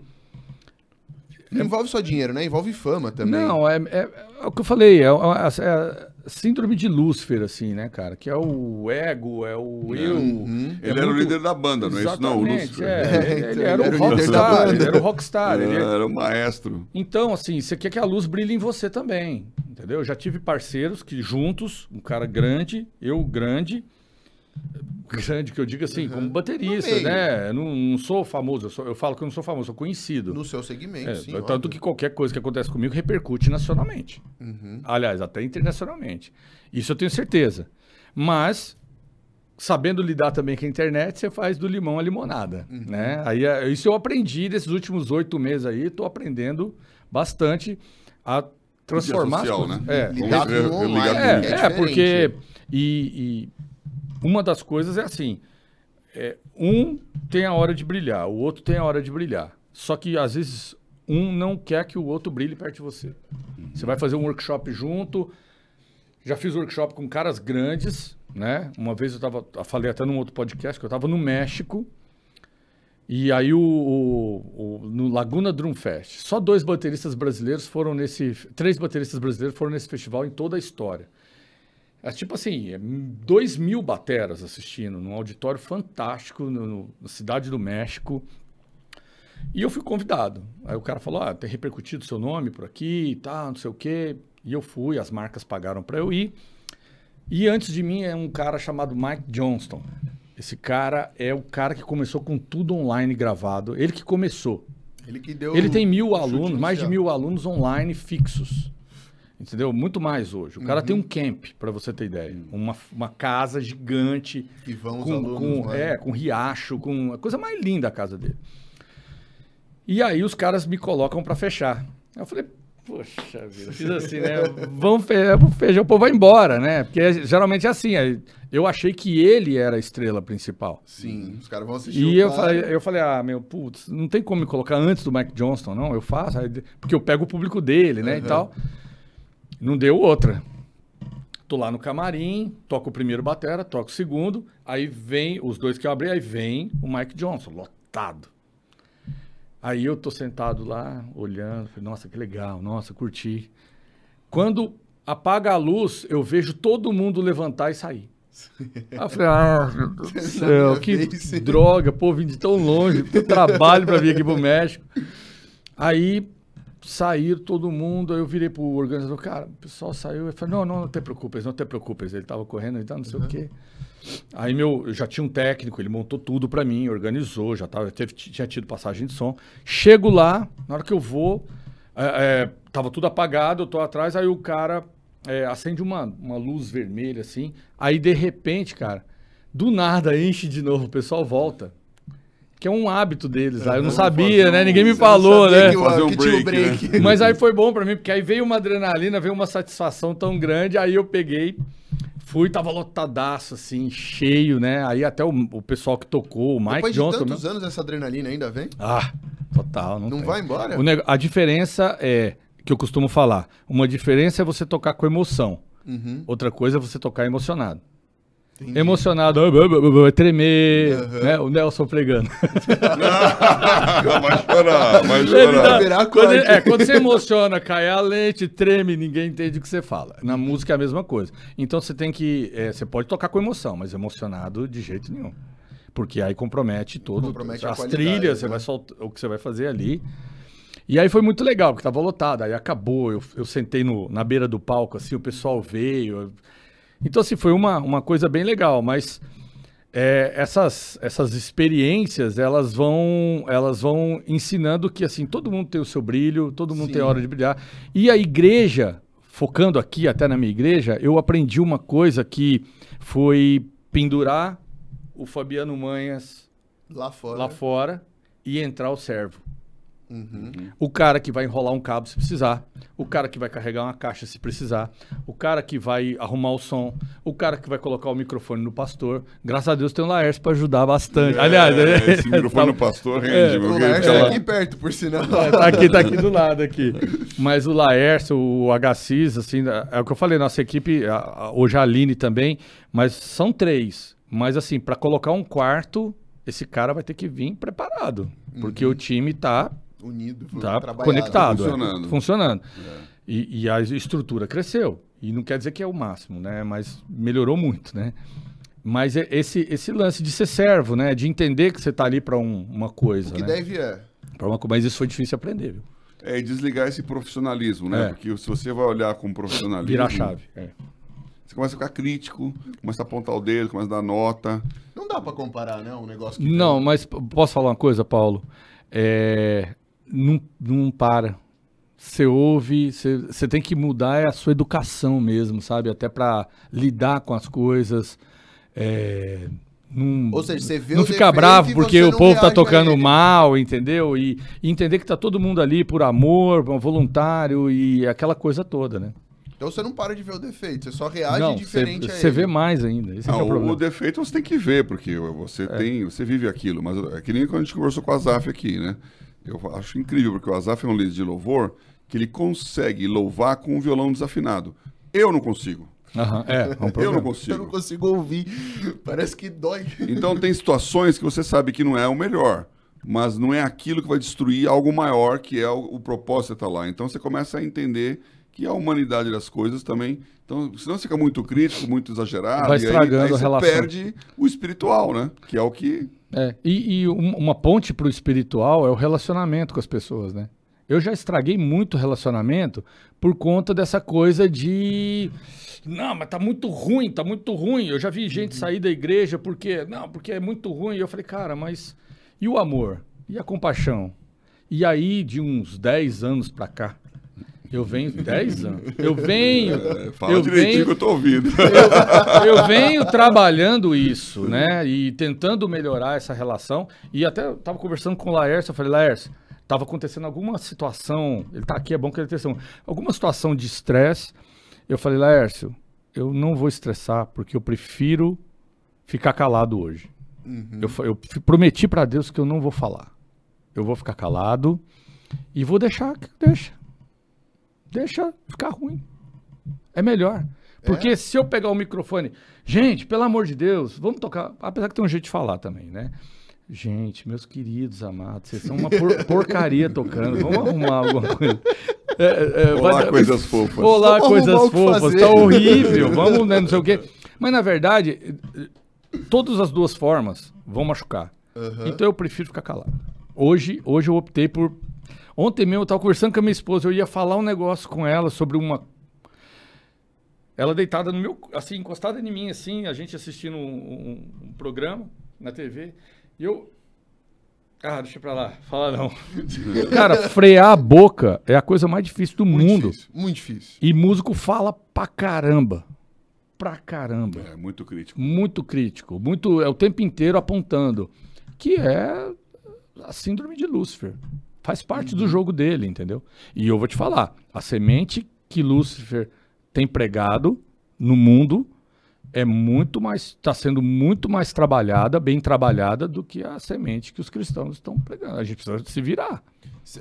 Não envolve só dinheiro, né? Envolve fama também. Não, é, é- é o que eu falei, é, é a síndrome de Lúcifer, assim, né, cara? Que é o ego, é o eu. Uhum. é Ele era o muito- líder da banda, não é isso? Não, o Lúcifer. é. [laughs] Ele, ele era o rockstar, ele era o rockstar. Ele- era o maestro. Então, assim, você quer que a luz brilhe em você também, entendeu? Eu já tive parceiros que juntos, um cara grande, eu grande, grande que eu digo assim, como baterista, né? Eu não, não sou famoso, eu, sou- eu falo que eu não sou famoso, sou conhecido. No seu segmento, É, sim. tanto óbvio. que qualquer coisa que acontece comigo repercute nacionalmente. Uhum. Aliás, até internacionalmente. Isso eu tenho certeza. Mas, sabendo lidar também com a internet, você faz do limão a limonada, Uhum. né? Aí, é, isso eu aprendi nesses últimos oito meses aí, estou aprendendo bastante a transformar social, né? É, Lidar com é, é, diferente. porque. E, e uma das coisas é assim: é, um tem a hora de brilhar, o outro tem a hora de brilhar. Só que às vezes um não quer que o outro brilhe perto de você. Você vai fazer um workshop junto. Já fiz workshop com caras grandes, né? Uma vez eu tava, eu falei até num outro podcast que eu tava no México. E aí o, o- o- no Laguna Drum Fest, só dois bateristas brasileiros foram nesse, três bateristas brasileiros foram nesse festival em toda a história. É tipo assim, é dois mil bateras assistindo, num auditório fantástico no, no- na cidade do México. E eu fui convidado. Aí o cara falou: ah, tem repercutido seu nome por aqui e tal, não sei o quê. E eu fui, as marcas pagaram para eu ir. E antes de mim é um cara chamado Mike Johnston. Esse cara é o cara que começou com tudo online gravado. Ele que começou. Ele que deu Ele tem mil alunos, mais de mil alunos online fixos. Entendeu? Muito mais hoje. O cara tem um camp, para você ter ideia. Uma, uma casa gigante. E vão com, alunos com- lá. é, com riacho, com a coisa mais linda a casa dele. E aí os caras me colocam para fechar. Eu falei, poxa vida, fiz assim, né? [laughs] Vamos fe- vamos fechar, o povo vai embora, né? Porque é- geralmente é assim. aí Eu achei que ele era a estrela principal. Sim, os caras vão assistir E eu falei, eu falei, ah, meu, putz, não tem como me colocar antes do Mike Johnston, não. Eu faço, porque eu pego o público dele, né, e Uhum. tal. Não deu outra. Tô lá no camarim, toco o primeiro batera, toco o segundo, aí vem os dois que eu abri, aí vem o Mike Johnson, lotado. Aí eu tô sentado lá, olhando, falei, nossa, que legal, nossa, curti. Quando apaga a luz, eu vejo todo mundo levantar e sair. [laughs] Aí eu falei, ah, meu Deus do céu, que droga, pô, vim de tão longe, que trabalho pra vir aqui pro México. Aí saíram todo mundo, aí eu virei pro organizador, cara, o pessoal saiu, eu falei, não, não, não te preocupes, não te preocupes, ele tava correndo e tal, não sei o quê. Aí meu, eu já tinha um técnico, ele montou tudo pra mim, organizou, já tava, teve, tinha tido passagem de som. Chego lá, na hora que eu vou, é, é, tava tudo apagado, eu tô atrás, aí o cara é, acende uma, uma luz vermelha assim, aí de repente, cara, do nada enche de novo, o pessoal volta. Que é um hábito deles lá. Eu não sabia, né? um- Ninguém me falou, sabia né? Que, Fazer um que tinha o break, break. [laughs] [laughs] Mas aí foi bom pra mim, porque aí veio uma adrenalina, veio uma satisfação tão grande, aí eu peguei, fui, tava lotadaço, assim, cheio, né? Aí até o, o pessoal que tocou, o Mike Depois de Johnson. tantos mesmo. anos, essa adrenalina ainda vem? Ah, total. Não, Não tem. vai embora? O nego- A diferença é, que eu costumo falar, uma diferença é você tocar com emoção, Uhum. outra coisa é você tocar emocionado. Entendi. Emocionado, tremer, Uhum. né? O Nelson pregando. [laughs] vai chorar, vai Ele chorar. dá- virar quando, ele- é, quando você emociona, cai a lente, treme, ninguém entende o que você fala. Na música é a mesma coisa. Então você tem que. é, você pode tocar com emoção, mas emocionado de jeito nenhum. Porque aí compromete todo. Compromete as trilhas, você né? vai soltar o que você vai fazer ali. E aí foi muito legal, porque tava lotado. Aí acabou, eu, eu sentei no, na beira do palco, assim, o pessoal veio. eu- Então, assim, foi uma, uma coisa bem legal, mas é, essas, essas experiências, elas vão, elas vão ensinando que, assim, todo mundo tem o seu brilho, todo mundo tem Sim. hora de brilhar. E a igreja, focando aqui até na minha igreja, eu aprendi uma coisa que foi pendurar o Fabiano Manhas Lá fora. lá fora e entrar o servo. Uhum. O cara que vai enrolar um cabo se precisar. O cara que vai carregar uma caixa se precisar. O cara que vai arrumar o som. O cara que vai colocar o microfone no pastor. Graças a Deus tem o Laércio para ajudar bastante. Aliás, É, [laughs] esse microfone tá- do pastor rende, É, O é Ela- aqui perto, por sinal. tá aqui, tá aqui do lado aqui. Mas o Laércio, o HCIS, assim, é o que eu falei, nossa equipe, a- a- hoje a Aline também, mas são três. Mas assim, para colocar um quarto, esse cara vai ter que vir preparado. Porque o time tá Unido. tá trabalhado. conectado, é, Funcionando. funcionando. E, e a estrutura cresceu. E não quer dizer que é o máximo, né? Mas melhorou muito, né? Mas é esse, esse lance de ser servo, né? De entender que você tá ali para uma coisa, O que né? deve é. Pra uma mas isso foi difícil aprender, viu? É, e desligar esse profissionalismo, né? É. Porque se você vai olhar com profissionalismo... Virar a chave. é. Você começa a ficar crítico, começa a apontar o dedo, começa a dar nota. Não dá pra comparar, né? Um negócio que. Não, mas p- posso falar uma coisa, Paulo? É, não, não para. Você ouve, você você tem que mudar é a sua educação mesmo, sabe? Até para lidar com as coisas. É, não, Ou seja, você vê não o ficar bravo porque você o povo tá a tocando mal, entendeu? E, e entender que tá todo mundo ali por amor, voluntário e aquela coisa toda, né? Então você não para de ver o defeito, você só reage não, diferente a você ele. vê mais ainda. Esse é, é Não, o problema. o defeito você tem que ver, porque você tem, você vive aquilo. Mas é que nem quando a gente conversou com o Azaf aqui, né? Eu acho incrível, porque o Azaf é um líder de louvor que ele consegue louvar com um violão desafinado. Eu não consigo. Aham, é, é um Eu não problema. Eu não consigo. consigo ouvir. Parece que dói. Então tem situações que você sabe que não é o melhor, mas não é aquilo que vai destruir algo maior, que é o, o propósito estar lá. Então você começa a entender que a humanidade das coisas também. Então, senão você fica muito crítico, muito exagerado, Vai e aí- estragando aí, a você relação. perde o espiritual, né? Que é o que É, e, e um- uma ponte pro espiritual é o relacionamento com as pessoas, né? Eu já estraguei muito relacionamento por conta dessa coisa de. Não, mas tá muito ruim, tá muito ruim. Eu já vi gente sair da igreja porque. Não, porque é muito ruim. E eu falei, cara, mas. E o amor? E a compaixão? E aí, de uns 10 anos pra cá, Eu venho 10 anos. Eu venho. É, fala eu direitinho venho, que eu tô ouvindo. eu, eu venho trabalhando isso, né? E tentando melhorar essa relação. E até eu tava conversando com o Laércio, eu falei, Laércio, tava acontecendo alguma situação. Ele tá aqui, é bom que ele tenha atenção. Alguma situação de estresse. Eu falei, Laércio, eu não vou estressar, porque eu prefiro ficar calado hoje. Eu, fa- eu f- prometi pra Deus que eu não vou falar. Eu vou ficar calado e vou deixar. que- Deixa. Deixa ficar ruim. É melhor. Porque se eu pegar o microfone. Gente, pelo amor de Deus, vamos tocar. Apesar que tem um jeito de falar também, né? Gente, meus queridos amados, vocês são uma por- [laughs] porcaria tocando. Vamos arrumar alguma coisa. É, é, é, Olá, vai- coisas fofas. Olá, Vamos coisas fofas. Tá horrível. Vamos, né, não sei o quê. Mas na verdade, todas as duas formas vão machucar. Então eu prefiro ficar calado. Hoje, hoje eu optei por. Ontem mesmo eu estava conversando com a minha esposa, eu ia falar um negócio com ela sobre uma. Ela deitada no meu. Assim, encostada em mim, assim, a gente assistindo um, um- um programa na TV. E eu. Ah, deixa pra lá, fala não. [laughs] Cara, frear a boca é a coisa mais difícil do Muito mundo. difícil, muito difícil. E músico fala pra caramba. Pra caramba. É muito crítico. Muito crítico. Muito, é o tempo inteiro apontando. Que é a síndrome de Lúcifer. Faz parte do jogo dele, entendeu? E eu vou te falar: a semente que Lúcifer tem pregado no mundo é muito mais. está sendo muito mais trabalhada, bem trabalhada, do que a semente que os cristãos estão pregando. A gente precisa se virar.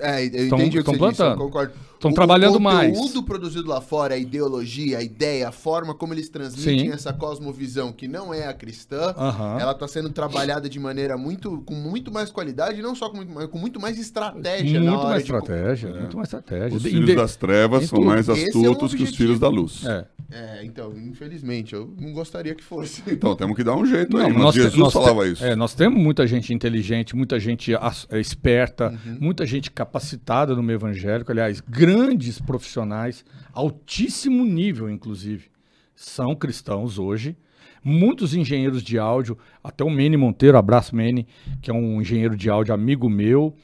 É, eu Estão- entendi o que estão você disse, eu plantando. concordo. Estão O- trabalhando o mais. conteúdo produzido lá fora, a ideologia, a ideia, a forma como eles transmitem Sim. essa cosmovisão que não é a cristã, ela está sendo trabalhada de maneira muito, com muito mais qualidade, e não só com muito, mais- com muito mais estratégia na Muito mais de- estratégia, muito mais estratégia. Os De- filhos de- das trevas são tudo. mais é um astutos que os filhos da luz. É. É, então, infelizmente, eu não gostaria que fosse. [laughs] Então temos que dar um jeito aí. Não, Mas nós Jesus nós falava isso. É, nós temos muita gente inteligente, muita gente é, esperta, Uhum. muita gente capacitada no meio evangélico, aliás, grandes profissionais, altíssimo nível, inclusive, são cristãos hoje. Muitos engenheiros de áudio, até o Mene Monteiro, abraço Mene, que é um engenheiro de áudio amigo meu,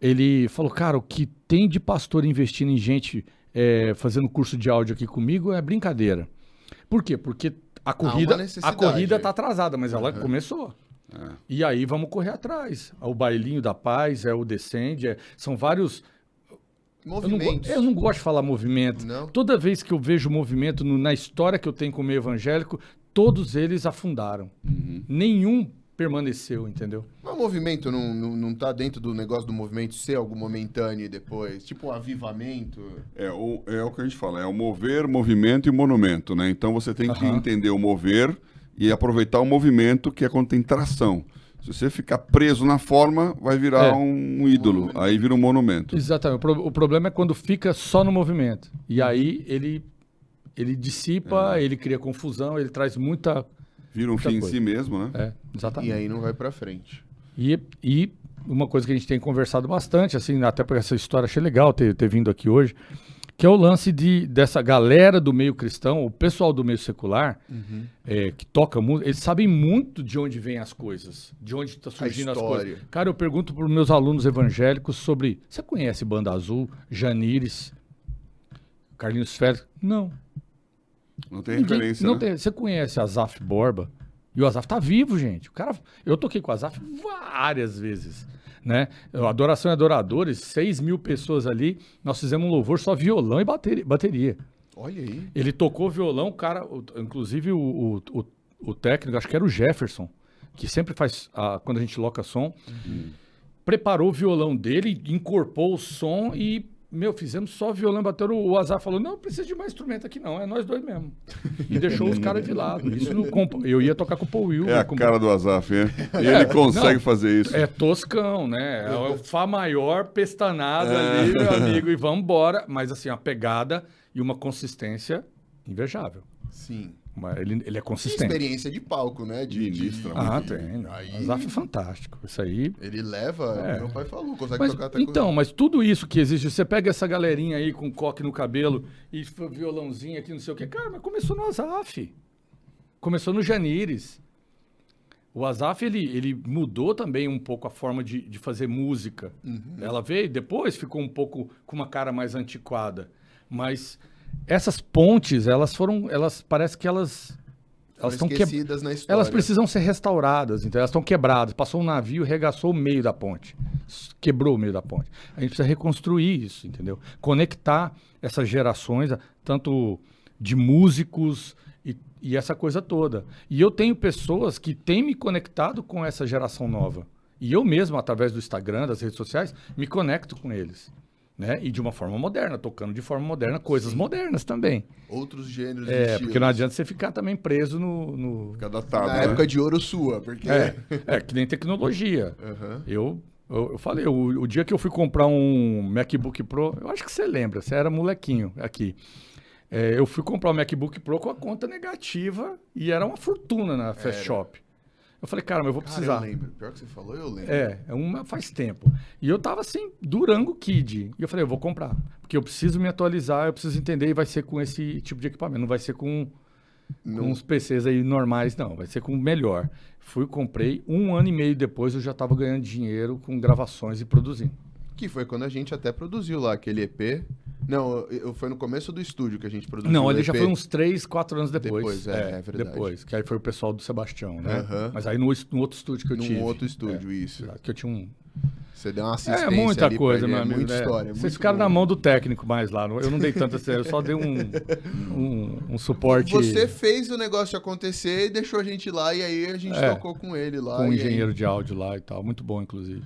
ele falou, cara, o que tem de pastor investindo em gente é, fazendo curso de áudio aqui comigo é brincadeira. Por quê? Porque a corrida, a corrida aí. tá atrasada, mas ela começou. É. E aí vamos correr atrás. O bailinho da paz, é o descende, é- são vários. Eu não, Movimentos. eu não gosto de falar movimento. Não? Toda vez que eu vejo movimento no- na história que eu tenho com o meio evangélico, todos eles afundaram. Uhum. Nenhum permaneceu, entendeu? Mas o movimento não, não, não tá dentro do negócio do movimento ser algo momentâneo e depois? Tipo um avivamento? É o, é o que a gente fala, é o mover, movimento e monumento, né? Então você tem que entender o mover e aproveitar o movimento, que é quando tem tração. Se você ficar preso na forma, vai virar É. um ídolo, aí vira um monumento. Exatamente. O, pro- o problema é quando fica só no movimento. E aí ele, ele dissipa, ele cria confusão, ele traz muita. Vira um Muita fim em coisa. si mesmo, né? É, exatamente. E aí não vai pra frente. E, e uma coisa que a gente tem conversado bastante, assim, até porque essa história achei legal ter, ter vindo aqui hoje, que é o lance de, dessa galera do meio cristão, o pessoal do meio secular, é, que toca música, eles sabem muito de onde vêm as coisas, de onde está surgindo as coisas. Cara, eu pergunto para os meus alunos evangélicos sobre. Você conhece Banda Azul, Janires, Carlinhos Félix? Não. Não tem Ninguém- referência, não né? tem- você conhece Azaf Borba? E o Azaf tá vivo, gente. O cara, eu toquei com o Azaf várias vezes, né? Adoração e Adoradores, 6 mil pessoas ali. Nós fizemos um louvor só violão e bateri- bateria. Olha aí. Ele tocou violão, o cara, inclusive o, o, o- o técnico, acho que era o Jefferson, que sempre faz, a- quando a gente loca som, preparou o violão dele, incorporou o som e, meu, fizemos só violão bateram. O Azar falou: não, precisa de mais instrumento aqui não, é nós dois mesmo. E deixou os caras de lado. Isso no compo- eu ia tocar com o Paul Will. É a com- cara do Azaf, é. E ele consegue não, fazer isso. é toscão, né? É o Fá maior pestanado ali, meu [laughs] amigo, e vamos embora. Mas assim, a pegada e uma consistência invejável. Sim. Mas ele, ele é Tem consistente. experiência de palco, né? De, de- Ministra, Ah, de- tem. Aí- O Zaf é fantástico. Isso aí. Ele leva, É. meu pai falou, consegue Mas, tocar até então, mas tudo isso que existe, você pega essa galerinha aí com coque no cabelo e violãozinho aqui, não sei o quê. Cara, mas começou no Azaf. Começou no Janires. O Azaf, ele, ele mudou também um pouco a forma de, de fazer música. Uhum. Ela veio, depois ficou um pouco com uma cara mais antiquada. Mas essas pontes, elas foram, elas parece que elas elas estão que, esquecidas na história. elas precisam ser restauradas, então elas estão quebradas. Passou um navio, regaçou o meio da ponte, quebrou o meio da ponte. A gente precisa reconstruir isso, entendeu? Conectar essas gerações, tanto de músicos e, e essa coisa toda. E eu tenho pessoas que têm me conectado com essa geração nova. E eu mesmo, através do Instagram, das redes sociais, me conecto com eles. Né? E de uma forma moderna, tocando de forma moderna, coisas modernas também. Outros gêneros É, estilos. porque não adianta você ficar também preso no. no- Fica datado, Na né? época de ouro sua, porque... É, é, que nem tecnologia. Aham. Eu, eu, eu falei, o, o dia que eu fui comprar um MacBook Pro, eu acho que você lembra, você era molequinho aqui. É, eu fui comprar um MacBook Pro com a conta negativa e era uma fortuna na Fast Era. Shop. Eu falei, cara, mas eu vou Cara, precisar. eu lembro. Pior que você falou, eu lembro. É, é uma faz tempo. E eu tava assim, Durango Kid. E eu falei, eu vou comprar. Porque eu preciso me atualizar, eu preciso entender e vai ser com esse tipo de equipamento. Não vai ser com, com uns PCs aí normais, não. Vai ser com o melhor. Fui, comprei. Um ano e meio depois eu já tava ganhando dinheiro com gravações e produzindo. Que foi quando a gente até produziu lá aquele EP. Não, foi no começo do estúdio que a gente produziu Não, o ele já EP. foi uns 3, 4 anos depois. Depois, é, é verdade. Depois, que aí foi o pessoal do Sebastião, né? Aham. Mas aí no, no outro estúdio que eu Num tive. outro estúdio, É, isso. Que eu tinha um, Você deu uma assistência É muita coisa, meu é amigo. Muita né? história. Vocês muito ficaram bom. na mão do técnico mais lá. Eu não dei tanta eu só dei um, [laughs] um, um suporte Você fez o negócio acontecer e deixou a gente lá, e aí a gente É. tocou com ele lá. com um e aí- engenheiro de áudio lá e tal. Muito bom, inclusive.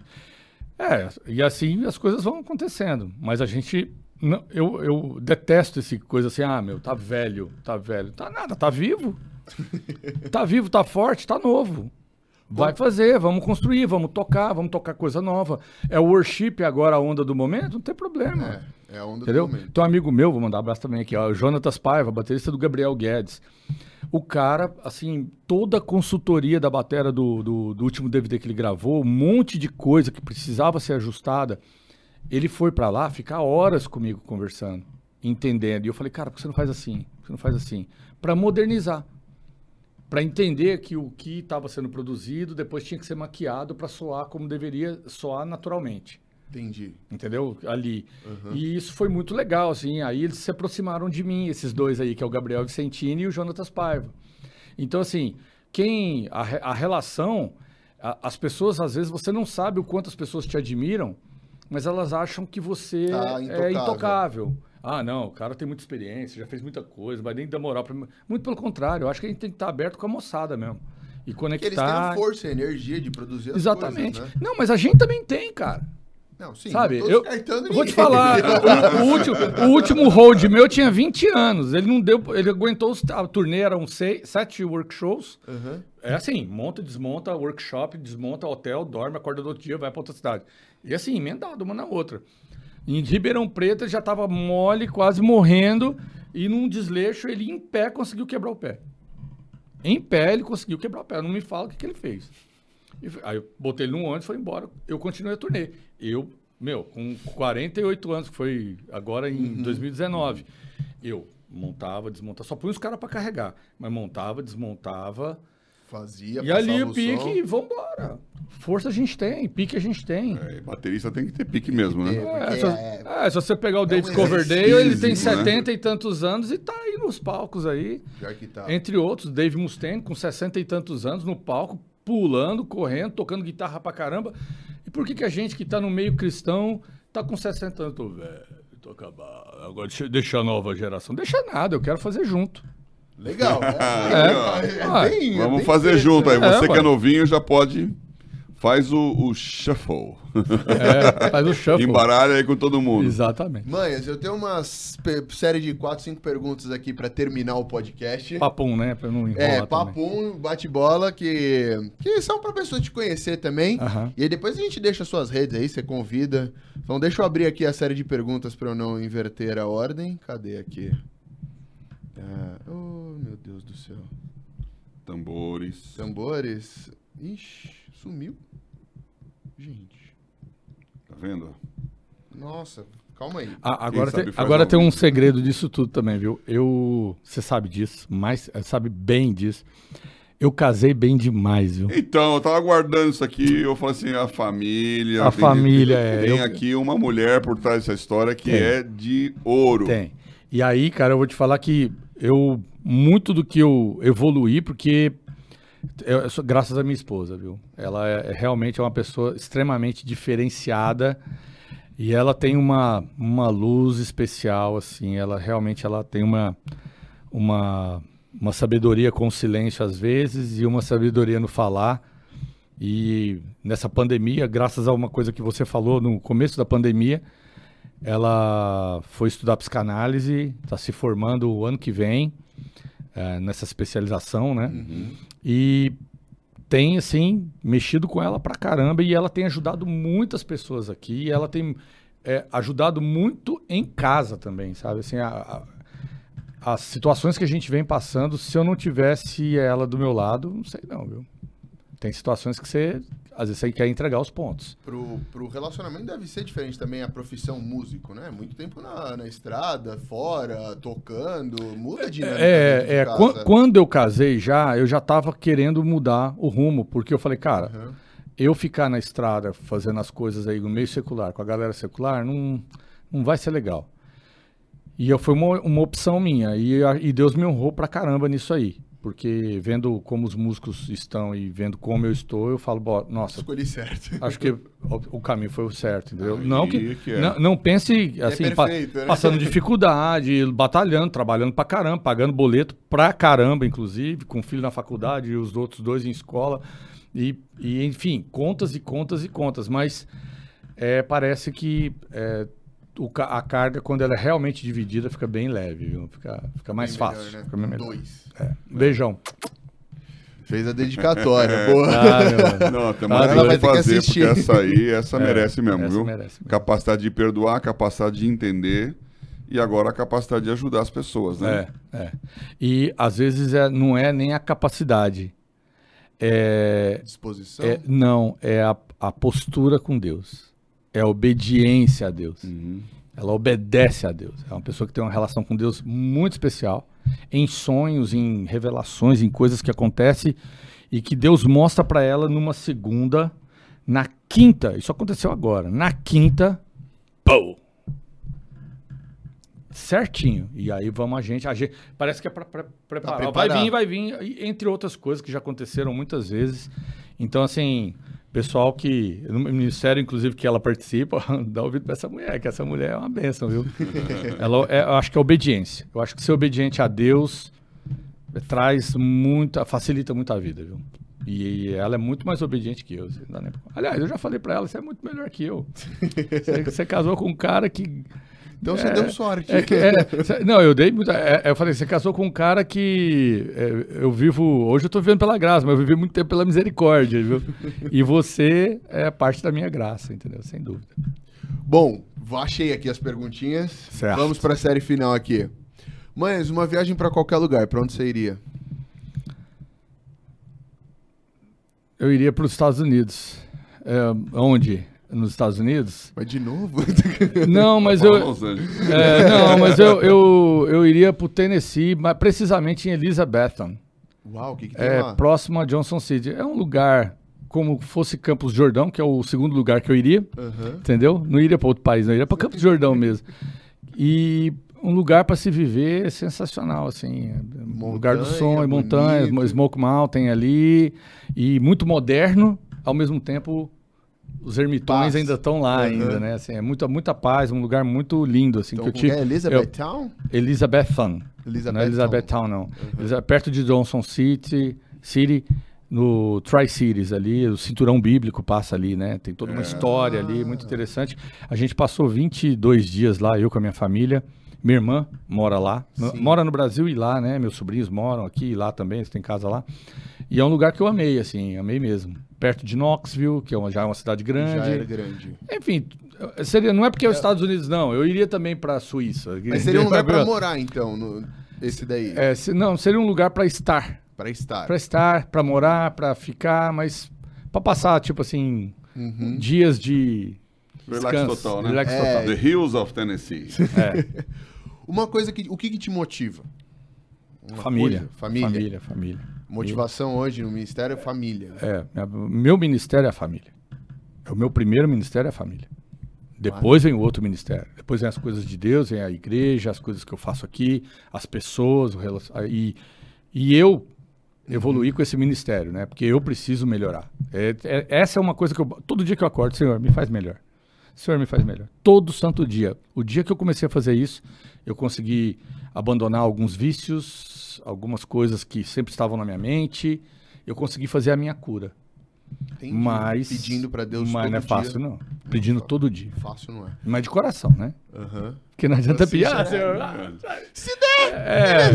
É, e assim as coisas vão acontecendo. Mas a gente. não- eu, eu detesto esse coisa assim, ah, meu, tá velho, tá velho. Tá nada, tá vivo. [laughs] tá vivo, tá forte, tá novo. Vai fazer, vamos construir, vamos tocar, vamos tocar coisa nova. É o worship agora a onda do momento? Não tem problema. É, é a onda Entendeu? do momento. Um amigo meu, vou mandar um abraço também aqui, ó, o Jonatas Paiva, baterista do Gabriel Guedes. O cara, assim, toda a consultoria da batera do, do, do último DVD que ele gravou, um monte de coisa que precisava ser ajustada, ele foi pra lá ficar horas comigo conversando, entendendo. E eu falei, cara, por que você não faz assim? Por que você não faz assim? Pra modernizar. Pra entender que o que estava sendo produzido depois tinha que ser maquiado pra soar como deveria soar naturalmente Entendi. entendeu? Ali. E isso foi muito legal, assim. Aí eles se aproximaram de mim, esses dois aí, que é o Gabriel Vicentini e o Jonatas Paiva. Então, assim, quem. A, a relação. a- as pessoas, às vezes, você não sabe o quanto as pessoas te admiram, mas elas acham que você Tá é intocável. Ah, não, o cara tem muita experiência, já fez muita coisa, vai nem dar moral mim. Muito pelo contrário, eu acho que a gente tem que estar aberto com a moçada mesmo. E Porque eles têm conectar. a força e a energia de produzir as Exatamente. coisas, né? Não, mas a gente também tem, cara. Não, sim, Sabe, eu, eu vou te falar, [laughs] o, o último, o último hold meu tinha 20 anos. Ele não deu, ele aguentou a turnê eram seis, sete workshows. Aham. É assim, monta, desmonta, workshop, desmonta, hotel, dorme, acorda do outro dia, vai para outra cidade. E assim, emendado uma na outra. Em Ribeirão Preto ele já tava mole, quase morrendo, e num desleixo ele em pé conseguiu quebrar o pé. Em pé ele conseguiu quebrar o pé. Não me fala o que, que ele fez. E Aí eu botei ele num ônibus e foi embora. Eu continuei a turnê. Eu, meu, com 48 anos, que foi agora em 2019, eu montava, desmontava, só punha os caras para carregar. Mas montava, desmontava. Fazia, e ali o pique som. e vambora. Força a gente tem, pique a gente tem. É, baterista tem que ter pique mesmo, né? É, porque se, é- é, se você pegar o David um Coverdale, ele tem né? 70 e tantos anos e tá aí nos palcos aí. Pior que tá. Entre outros, Dave Mustaine, com 60 e tantos anos, no palco, pulando, correndo, tocando guitarra pra caramba. E por que, que a gente que tá no meio cristão tá com 60 anos? Tô velho, tô acabado. Agora deixa, deixa a nova geração. Deixa nada, eu quero fazer junto. Legal, né? [laughs] É. Bem- é Vamos bem fazer junto aí. É, Você que ué. é novinho já pode. Faz o, o shuffle. É, faz o [laughs] shuffle. Embaralha aí com todo mundo. Exatamente. Manhas, eu tenho uma série de 4, 5 perguntas aqui pra terminar o podcast. Papum, né? Pra não enrolar É, papum, bate-bola, que, que são pra pessoa te conhecer também. Aham. E aí depois a gente deixa suas redes aí, você convida. Então deixa eu abrir aqui a série de perguntas pra eu não inverter a ordem. Cadê aqui? Ah, oh, meu Deus do céu. Tambores. Tambores. Ixi, sumiu. Gente. Tá vendo? Nossa, calma aí. Ah, agora tem, agora tem um segredo disso tudo também, viu? Eu. Você sabe disso, mas eh, sabe bem disso. Eu casei bem demais, viu? Então, eu tava guardando isso aqui, eu falei assim, a família. A tem- família, é, Tem eu- aqui uma mulher por trás dessa história que Tem. é de ouro. Tem. E aí, cara, eu vou te falar que eu muito do que eu evoluí, porque eu, eu sou, graças à minha esposa, viu? Ela é, é realmente é uma pessoa extremamente diferenciada e ela tem uma, uma luz especial, assim. Ela realmente ela tem uma, uma, uma sabedoria com o silêncio às vezes e uma sabedoria no falar. E nessa pandemia, graças a uma coisa que você falou no começo da pandemia, ela foi estudar psicanálise, está se formando o ano que vem é, nessa especialização, né? Uhum. E tem, assim, mexido com ela pra caramba e ela tem ajudado muitas pessoas aqui. E ela tem é, ajudado muito em casa também, sabe? Assim, a, a, as situações que a gente vem passando, se eu não tivesse ela do meu lado, não sei não, viu? Tem situações que você, às vezes, você quer entregar os pontos. Pro, pro relacionamento deve ser diferente também a profissão músico, né? Muito tempo na, na estrada, fora, tocando, muda a dinâmica dentro É, de é casa. quan- quando eu casei já, eu já tava querendo mudar o rumo, porque eu falei, cara, Aham. eu ficar na estrada fazendo as coisas aí no meio secular, com a galera secular, não, não vai ser legal. E eu, foi uma, uma opção minha, e, e Deus me honrou pra caramba nisso aí. Porque vendo como os músicos estão e vendo como eu estou, eu falo, "Bó, nossa, Escolhi certo. [laughs] acho que o, o caminho foi o certo, entendeu? Não que, que é. não, não pense assim, pa- perfeito, né? passando dificuldade, batalhando, trabalhando pra caramba, pagando boleto pra caramba, inclusive, com o filho na faculdade e os outros dois em escola. E, e, enfim, contas e contas e contas. Mas é, parece que é, o a carga, quando ela é realmente dividida, fica bem leve, viu? Fica, fica mais Bem fácil. melhor, né? Fica melhor. Dois. Um Beijão. Fez a dedicatória, boa. Ah. [laughs] Não, tem Ah, mais ela que vai ter que fazer, assistir. porque essa aí, essa [laughs] É, merece mesmo, essa viu? merece mesmo. Capacidade de perdoar, capacidade de entender e agora a capacidade de ajudar as pessoas, né? É, é. E às vezes é, não é nem a capacidade. É, Disposição. é- não, é a, a postura com Deus. É obediência a Deus. Uhum. Ela obedece a Deus. É uma pessoa que tem uma relação com Deus muito especial, em sonhos, em revelações, em coisas que acontecem e que Deus mostra para ela numa segunda, na quinta. Isso aconteceu agora. Na quinta, pô! Certinho. E aí vamos a gente, a gente parece que é para preparar. vai preparado. vir, vai vir, entre outras coisas que já aconteceram muitas vezes. Então assim, pessoal que no ministério inclusive que ela participa, [laughs] dá ouvido para essa mulher, que essa mulher é uma bênção, viu? [laughs] ela é, eu acho que é obediência. Eu acho que ser obediente a Deus traz muita, facilita muito a vida, viu? E ela é muito mais obediente que eu. assim, Aliás, eu já falei pra ela, você é muito melhor que eu. [laughs] Você, você casou com um cara que. Então você é- deu sorte. é que- é, não, eu dei muita. é, eu falei, você casou com um cara que. é, eu vivo. Hoje eu tô vivendo pela graça, mas eu vivi muito tempo pela misericórdia, viu? E você é parte da minha graça, entendeu? Sem dúvida. Bom, achei aqui as perguntinhas. Certo. Vamos pra série final aqui. Mães, uma viagem pra qualquer lugar, pra onde você iria? Eu iria para os Estados Unidos. É, onde? Nos Estados Unidos? Mas de novo? [laughs] Não, mas eu. [laughs] Angeles. É, não, mas eu, eu, eu iria pro Tennessee, mas precisamente em Elizabethton, Uau, o que, que tem é, lá? próximo a Johnson City. É um lugar como fosse Campos do Jordão, que é o segundo lugar que eu iria, Aham. entendeu? Não iria para outro país, não iria para Campos do Jordão mesmo. E um lugar para se viver sensacional, assim, um lugar do Montanha, sonho, montanhas. Smoke Mountain ali e muito moderno, ao mesmo tempo os ermitões Paz. ainda estão lá Aham. ainda, né? Assim, é muita muita paz, um lugar muito lindo assim Então, que eu tive. é? Elizabeth Town? Elizabethton. Elizabeth não é Elizabethtown, não. Eliza- perto de Johnson City, City, no Tri-Cities ali, o cinturão bíblico passa ali, né? Tem toda uma É. história ali, muito interessante. A gente passou 22 dias lá, eu com a minha família. Minha irmã mora lá, Sim. mora no Brasil e lá, né? Meus sobrinhos moram aqui e lá também, eles têm casa lá. E é um lugar que eu amei, assim, amei mesmo. Perto de Knoxville, que é uma, já é uma cidade grande. Já era grande. Enfim, seria, não é porque é os Estados Unidos, não. Eu iria também para a Suíça. Mas seria um lugar pra morar, então, no- esse daí. É, se- não, seria um lugar para estar. Pra estar. Para estar, para morar, para ficar, mas para passar, tipo assim, Uhum. dias de. Relax descanso, total, né? Relax É. total. The Hills of Tennessee. [laughs] É, Uma coisa que. O que, que te motiva? Uma família, coisa, família. Família, família. Motivação hoje no ministério é família. É, minha- meu ministério é a família. É O meu primeiro ministério é a família. Depois vem o outro ministério. Depois vem as coisas de Deus, vem a igreja, as coisas que eu faço aqui, as pessoas, relacion... e, e eu evoluir com esse ministério, né? Porque eu preciso melhorar. É, é, essa é uma coisa que eu. Todo dia que eu acordo, Senhor, me faz melhor. Senhor, me faz melhor. Todo santo dia. O dia que eu comecei a fazer isso, eu consegui abandonar alguns vícios, algumas coisas que sempre estavam na minha mente. Eu consegui fazer a minha cura. Entendi. Mas. Pedindo pra Deus Mas todo não é dia. fácil, não. Pedindo todo dia. Fácil não é. Mas de coração, né? Aham. Porque não adianta Assim pedir. já Ah, é. senhor, ah, Se der! é,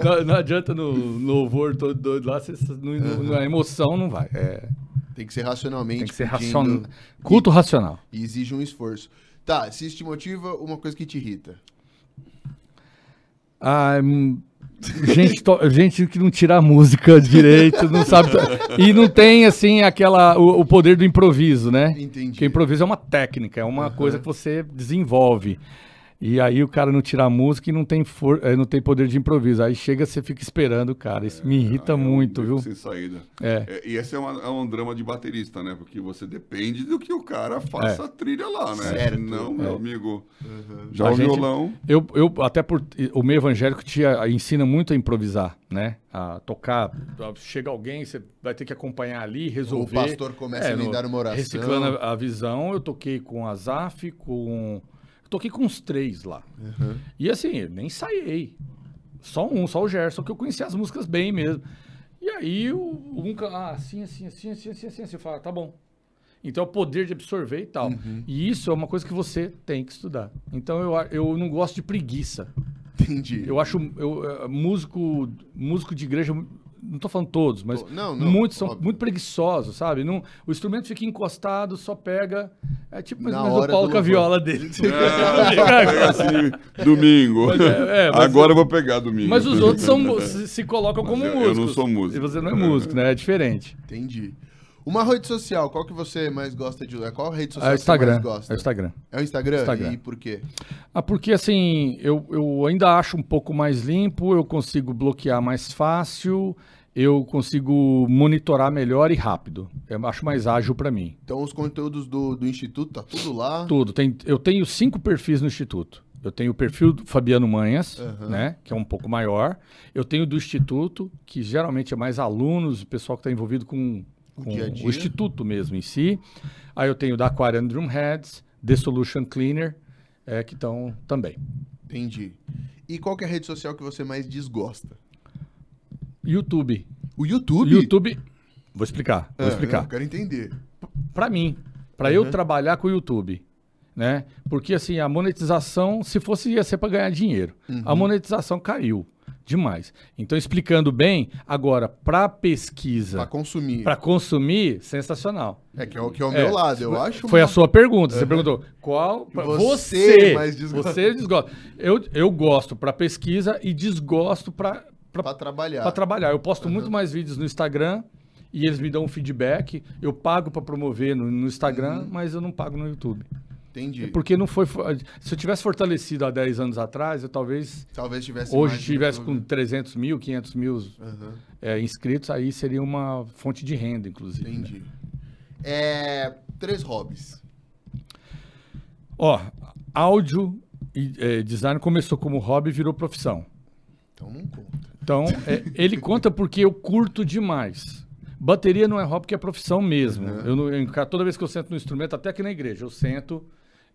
é. não, não adianta no louvor todo doido lá, você, no, no- na emoção não vai. É, Tem que ser racionalmente. tem que ser racional. Culto racional. E exige um esforço. Tá, se isso te motiva, uma coisa que te irrita. Ah, gente, gente que não tira a música direito, não sabe. E não tem, assim, aquela, o, o poder do improviso, né? Entendi. Porque improviso é uma técnica, é uma coisa que você desenvolve. E aí o cara não tira a música e não tem, for, eh, não tem poder de improviso. Aí chega, você fica esperando, cara. Isso me irrita é um muito, viu? Sem saída. É. É, e esse é, uma- é um drama de baterista, né? Porque você depende do que o cara faça É. a trilha lá, né? Certo. Não, meu É. amigo. Uhum. Já A o gente- violão. Eu, eu até por o meio evangélico te a- ensina muito a improvisar, né? A tocar. Chega alguém, você vai ter que acompanhar ali, resolver. O pastor começa É, a lhe no- dar uma oração. Reciclando a, a visão, eu toquei com a Zaf, com. Toquei com uns três lá. Uhum. E assim, eu nem ensaiei. Só um, só o Gerson, que eu conhecia as músicas bem mesmo. E aí o um ah, assim, assim, assim, assim, assim, assim, assim, eu falo, tá bom. Então é o poder de absorver e tal. Uhum. E isso é uma coisa que você tem que estudar. Então eu, eu não gosto de preguiça. Entendi. Eu acho eu, eh, músico, músico de igreja, não tô falando todos, mas Não, não, muitos são óbvio. muito preguiçosos, sabe? Não, o instrumento fica encostado, só pega. É tipo mais ou o Paulo do com a viola dele. [laughs] É, assim, domingo. É, é, mas- Agora eu vou pegar domingo. Mas os outros são, [laughs] se, se colocam Mas como eu- eu músicos. não sou músico. E você não é músico, né? É diferente. Entendi. Uma rede social, qual que você mais gosta de usar? Qual rede social É que você Instagram. mais gosta? É o Instagram. É o Instagram? Instagram. E por quê? Ah, porque assim, eu, eu ainda acho um pouco mais limpo, eu consigo bloquear mais fácil, eu consigo monitorar melhor e rápido. Eu acho mais ágil para mim. Então os conteúdos do, do Instituto, tá tudo lá? Tudo. Tem, eu tenho cinco perfis no Instituto. Eu tenho o perfil do Fabiano Manhas, Aham. né, que é um pouco maior. Eu tenho do Instituto, que geralmente é mais alunos, o pessoal que está envolvido com, com dia dia. o Instituto mesmo em si. Aí eu tenho da Aquarian Drumheads, The Solution Cleaner, é, que estão também. Entendi. E qual é a rede social que você mais desgosta? YouTube. O YouTube? YouTube. Vou explicar. Vou Ah, explicar. Eu quero entender. Para mim, para Uhum. eu trabalhar com o YouTube, né? Porque assim, a monetização, se fosse ia ser para ganhar dinheiro. Uhum. A monetização caiu demais. Então, explicando bem, agora para pesquisa, Pra consumir. para consumir, sensacional. É que é o, que é o É, meu lado, eu acho. Foi a uma- sua pergunta. Você [laughs] perguntou qual pra- você você mais desgosta. Você desgosta. Eu, eu gosto para pesquisa e desgosto para Pra trabalhar. para trabalhar. Eu posto muito mais vídeos no Instagram e eles me dão um feedback. Eu pago para promover no, no Instagram, Uhum. mas eu não pago no YouTube. Entendi. Porque não foi. fo- Se eu tivesse fortalecido há 10 anos atrás, eu talvez Talvez tivesse hoje mais estivesse com YouTube. 300 mil, 500 mil Aham, é, inscritos, aí seria uma fonte de renda, inclusive. né? entendi. É, três hobbies. Ó, áudio e é, design começou como hobby e virou profissão. Então não conta. Então, é, ele conta porque eu curto demais. Bateria não é hobby, porque é profissão mesmo. Uhum. Eu eu- toda vez que eu sento no instrumento, até aqui na igreja, eu sento,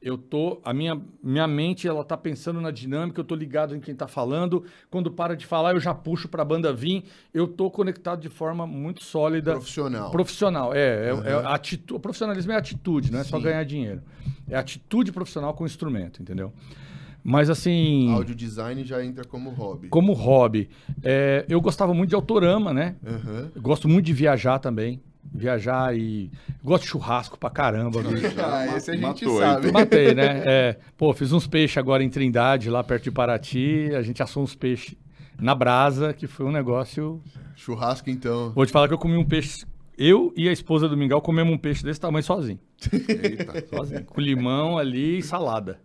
eu tô, a minha, minha mente, ela tá pensando na dinâmica, eu tô ligado em quem tá falando. Quando para de falar, eu já puxo pra banda vir. Eu tô conectado de forma muito sólida. Profissional. Profissional, é. é, Uhum. é atitu- o profissionalismo é atitude, não é só Sim. ganhar dinheiro. É atitude profissional com instrumento, entendeu? Mas assim. Áudio design já entra como hobby. Como hobby, é, eu gostava muito de autorama, né? Eu gosto muito de viajar também. Viajar e. Gosto de churrasco pra caramba. Ah, esse a gente Matou, sabe. [laughs] Matei, né? É, pô, fiz uns peixes agora em Trindade, lá perto de Paraty. A gente assou uns peixes na brasa, que foi um negócio. Churrasco, então. Vou te falar que eu comi um peixe. Eu e a esposa do Mingau comemos um peixe desse tamanho sozinho. Eita. Sozinho. com limão ali e salada.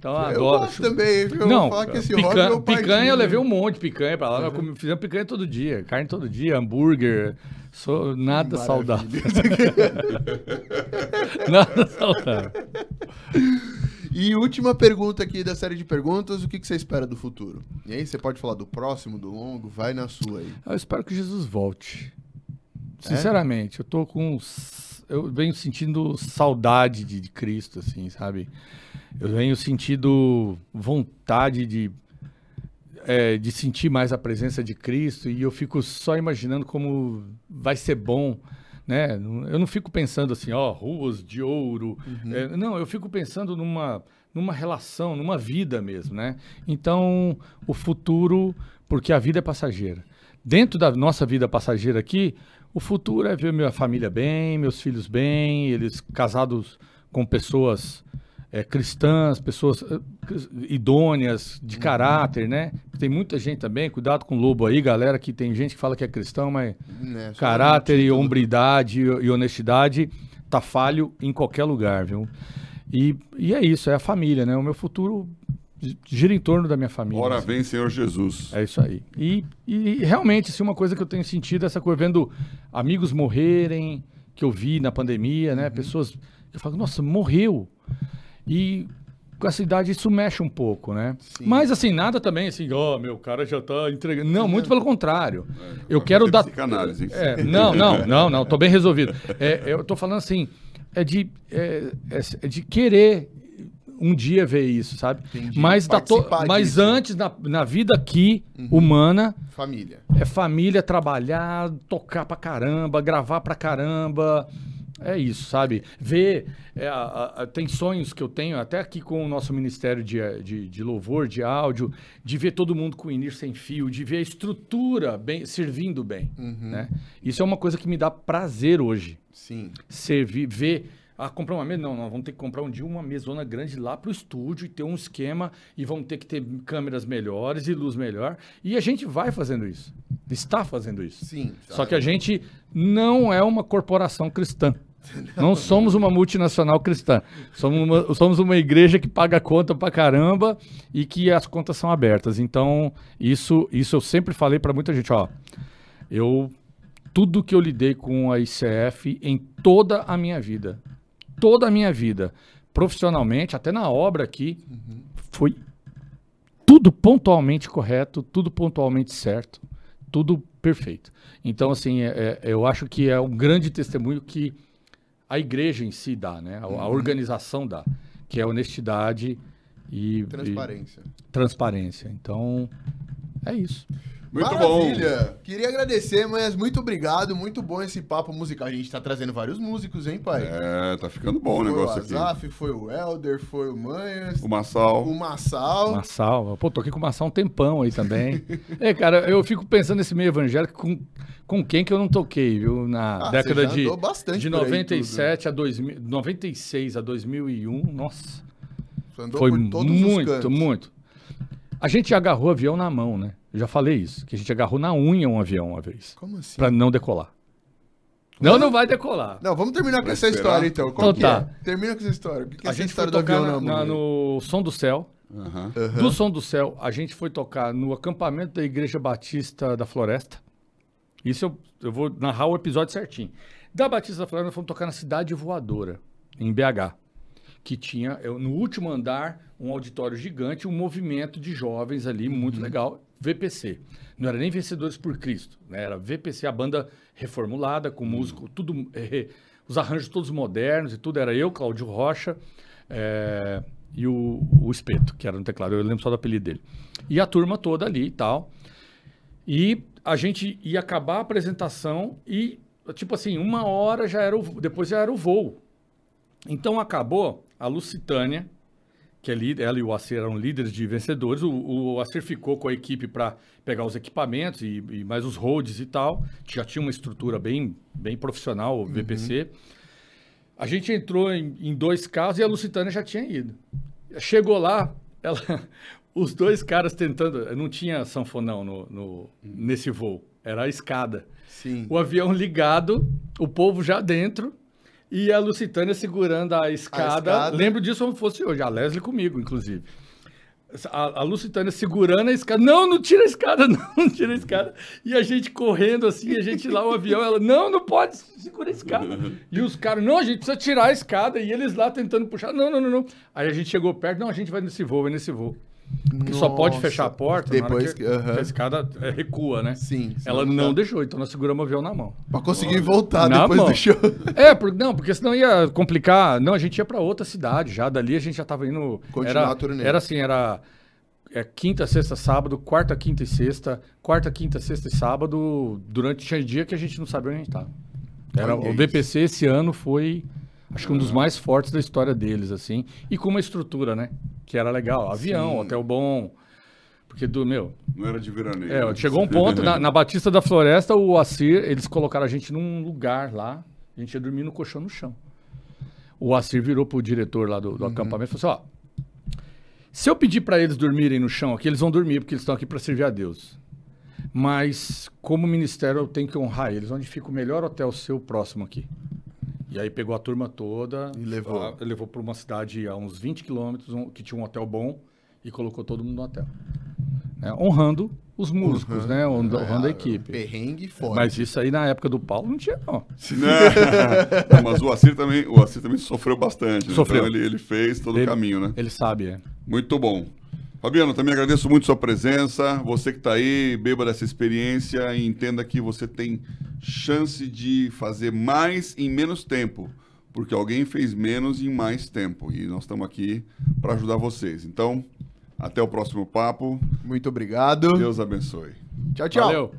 Então, eu Eu adoro. gosto chu- também, viu? Eu Não, vou falar que esse picanha, hobby é picanha eu levei um monte de picanha pra lá. nós comi- Fizemos picanha todo dia, carne todo dia, hambúrguer. Sou nada Maravilha. saudável. [laughs] Nada saudável. E última pergunta aqui da série de perguntas: o que, que você espera do futuro? E aí, você pode falar do próximo, do longo? Vai na sua aí. Eu espero que Jesus volte. Sinceramente, eu tô com. Eu venho sentindo saudade de, de Cristo, assim, sabe? Eu venho sentindo vontade de. é, de sentir mais a presença de Cristo e eu fico só imaginando como vai ser bom, né? Eu não fico pensando assim, ó, ruas de ouro. É, não, eu fico pensando numa, numa relação, numa vida mesmo, né? Então, o futuro, porque a vida é passageira. Dentro da nossa vida passageira aqui, o futuro é ver minha família bem, meus filhos bem, eles casados com pessoas é, cristãs, pessoas eh, idôneas, de caráter, né? Tem muita gente também, cuidado com o lobo aí, galera, que tem gente que fala que é cristão, mas Né, caráter e título. hombridade e, honestidade tá falho em qualquer lugar, viu? E, e é isso, é a família, né? O meu futuro gi- gira em torno da minha família. Ora assim. vem, Senhor Jesus. É isso aí. E, e realmente, assim, uma coisa que eu tenho sentido é essa coisa, vendo amigos morrerem, que eu vi na pandemia, né? Pessoas que eu falo, nossa, morreu. E com essa idade isso mexe um pouco, né? Sim. Mas assim, nada também assim, ó, meu cara já tá entregando. Não, muito pelo contrário. eu vai quero dar. psicanálise? É, não, não, [laughs] não, não, tô bem resolvido. É, eu tô falando assim, é de, é, é- é de querer um dia ver isso, sabe? Entendi. Mas, da to- Participar mas antes, na, na vida aqui, humana, Família. é família, trabalhar, tocar pra caramba, gravar pra caramba. É isso, sabe? Ver. é, a- a- tem sonhos que eu tenho, até aqui com o nosso Ministério de, de, de Louvor, de áudio, de ver todo mundo com o INIR sem fio, de ver a estrutura bem, servindo bem. Né? Isso é uma coisa que me dá prazer hoje. Sim. Servir, ver. Ah, comprar uma mesa? Não, nós vamos ter que comprar um dia uma mesona grande lá pro estúdio e ter um esquema e vamos ter que ter câmeras melhores e luz melhor. E a gente vai fazendo isso. Está fazendo isso. Sim. Só que a gente não é uma corporação cristã. Não somos uma multinacional cristã. Somos uma, somos uma igreja que paga conta pra caramba e que as contas são abertas. Então, isso, isso eu sempre falei pra muita gente, ó. Eu tudo que eu lidei com a ICF em toda a minha vida, toda a minha vida, profissionalmente, até na obra aqui, foi tudo pontualmente correto, tudo pontualmente certo, tudo perfeito. Então, assim, é- é- eu acho que é um grande testemunho que a igreja em si dá, né? A, a organização dá, que é honestidade e Transparência. e transparência. Então, é isso. Muito Maravilha! Queria agradecer, mas muito obrigado. Muito bom esse papo musical. A gente tá trazendo vários músicos, hein, pai? É, tá ficando bom o foi negócio o aqui. Azaf, foi o Elder, foi o Manhas, O Massal. o Massal. Massal, pô, tô aqui com o Massal um tempão aí também. [laughs] é, cara, eu fico pensando nesse meio evangélico com, com quem que eu não toquei, viu? Na Ah, década de, andou bastante de por aí 97 a 2000, 96 a 2001, nossa, Você andou foi por todos os muito, cantos. muito. A gente agarrou o avião na mão, né? Eu já falei isso, que a gente agarrou na unha um avião uma vez, Como assim? pra não decolar. Não, não vai decolar. Não, vamos terminar com essa esperar? história então. Qual Então que tá. é? Termina com essa história. O que, que é A essa gente foi história do tocar avião na- na, no Som do Céu. Aham. Aham. Do Som do Céu, a gente foi tocar no acampamento da Igreja Batista da Floresta. Isso eu, eu vou narrar o episódio certinho. Da Batista da Floresta, nós fomos tocar na Cidade Voadora, em BH. Que tinha, no último andar, um auditório gigante, um movimento de jovens ali, muito legal. VPC. Não era nem Vencedores por Cristo, né? era VPC, a banda reformulada, com músico, tudo, eh, os arranjos todos modernos e tudo. Era eu, Cláudio Rocha, eh, e o, o Espeto, que era no teclado. Eu lembro só do apelido dele. E a turma toda ali e tal. E a gente ia acabar a apresentação e, tipo assim, uma hora já era o, depois já era o voo. Então acabou a Lucitânia, que é líder, ela e o Acer eram líderes de vencedores. O, o Acer ficou com a equipe para pegar os equipamentos e, e mais os roads e tal. Já tinha uma estrutura bem, bem profissional, o VPC. A gente entrou em, em dois carros e a Lucitânia já tinha ido. Chegou lá, ela, [laughs] os dois caras tentando. Não tinha sanfonão no, no- nesse voo, era a escada. Sim. O avião ligado, o povo já dentro e a Lucitânia segurando a escada. escada. Lembro disso como fosse hoje, a Leslie comigo, inclusive. a, a Lucitânia segurando a escada. Não, não tira a escada, [laughs] não, não tira a escada. E a gente correndo assim, a gente lá, o avião, ela, não, não pode, segura a escada. E os caras, não, a gente precisa tirar a escada. E eles lá tentando puxar, não, não, não, não. Aí a gente chegou perto, não, a gente vai nesse voo, vai nesse voo. Porque só pode Nossa. fechar a porta Depois que, aham. que a escada é, recua, né? Sim, sim. Ela não deixou, então nós seguramos o avião na mão. Pra conseguir voltar Na depois mão. do show. É, por, não, porque senão ia complicar. Não, a gente ia pra outra cidade já. Dali a gente já tava indo. Continuar era, a turnê. Era assim, era é, quinta, sexta, sábado, quarta, quinta e sexta, quarta, quinta, sexta e sábado. Durante tinha dia que a gente não sabia onde a gente tava. Era, Olha o isso. VPC esse ano foi, acho que um dos mais fortes da história deles, assim. E com uma estrutura, né? Que era legal. Avião, Sim. hotel bom. Porque do meu, Não era de veraneio. é, né? chegou um ponto, na, na Batista da Floresta, o Assir, eles colocaram a gente num lugar lá, a gente ia dormir no colchão no chão. O Assir virou pro diretor lá do, do acampamento e falou assim, ó, se eu pedir para eles dormirem no chão aqui, eles vão dormir, porque eles estão aqui para servir a Deus. Mas, como ministério, eu tenho que honrar eles, onde fica o melhor hotel seu próximo aqui. E aí pegou a turma toda, E levou. a- levou para uma cidade a uns 20 quilômetros, um- que tinha um hotel bom, e colocou todo mundo no hotel. Né? Honrando os músicos, né? Hon- Honrando a equipe. Perrengue forte. Mas isso aí na época do Paulo não tinha, não. [laughs] Não, mas o Assir também, o Assir também sofreu bastante. né? Sofreu. Então ele, ele fez todo Ele- o caminho, né? Ele sabe, é. Muito bom. Fabiano, também agradeço muito sua presença. Você que está aí, beba dessa experiência e entenda que você tem chance de fazer mais em menos tempo, porque alguém fez menos em mais tempo e nós estamos aqui para ajudar vocês. Então, até o próximo papo. Muito obrigado. Deus abençoe. Tchau, tchau. Valeu.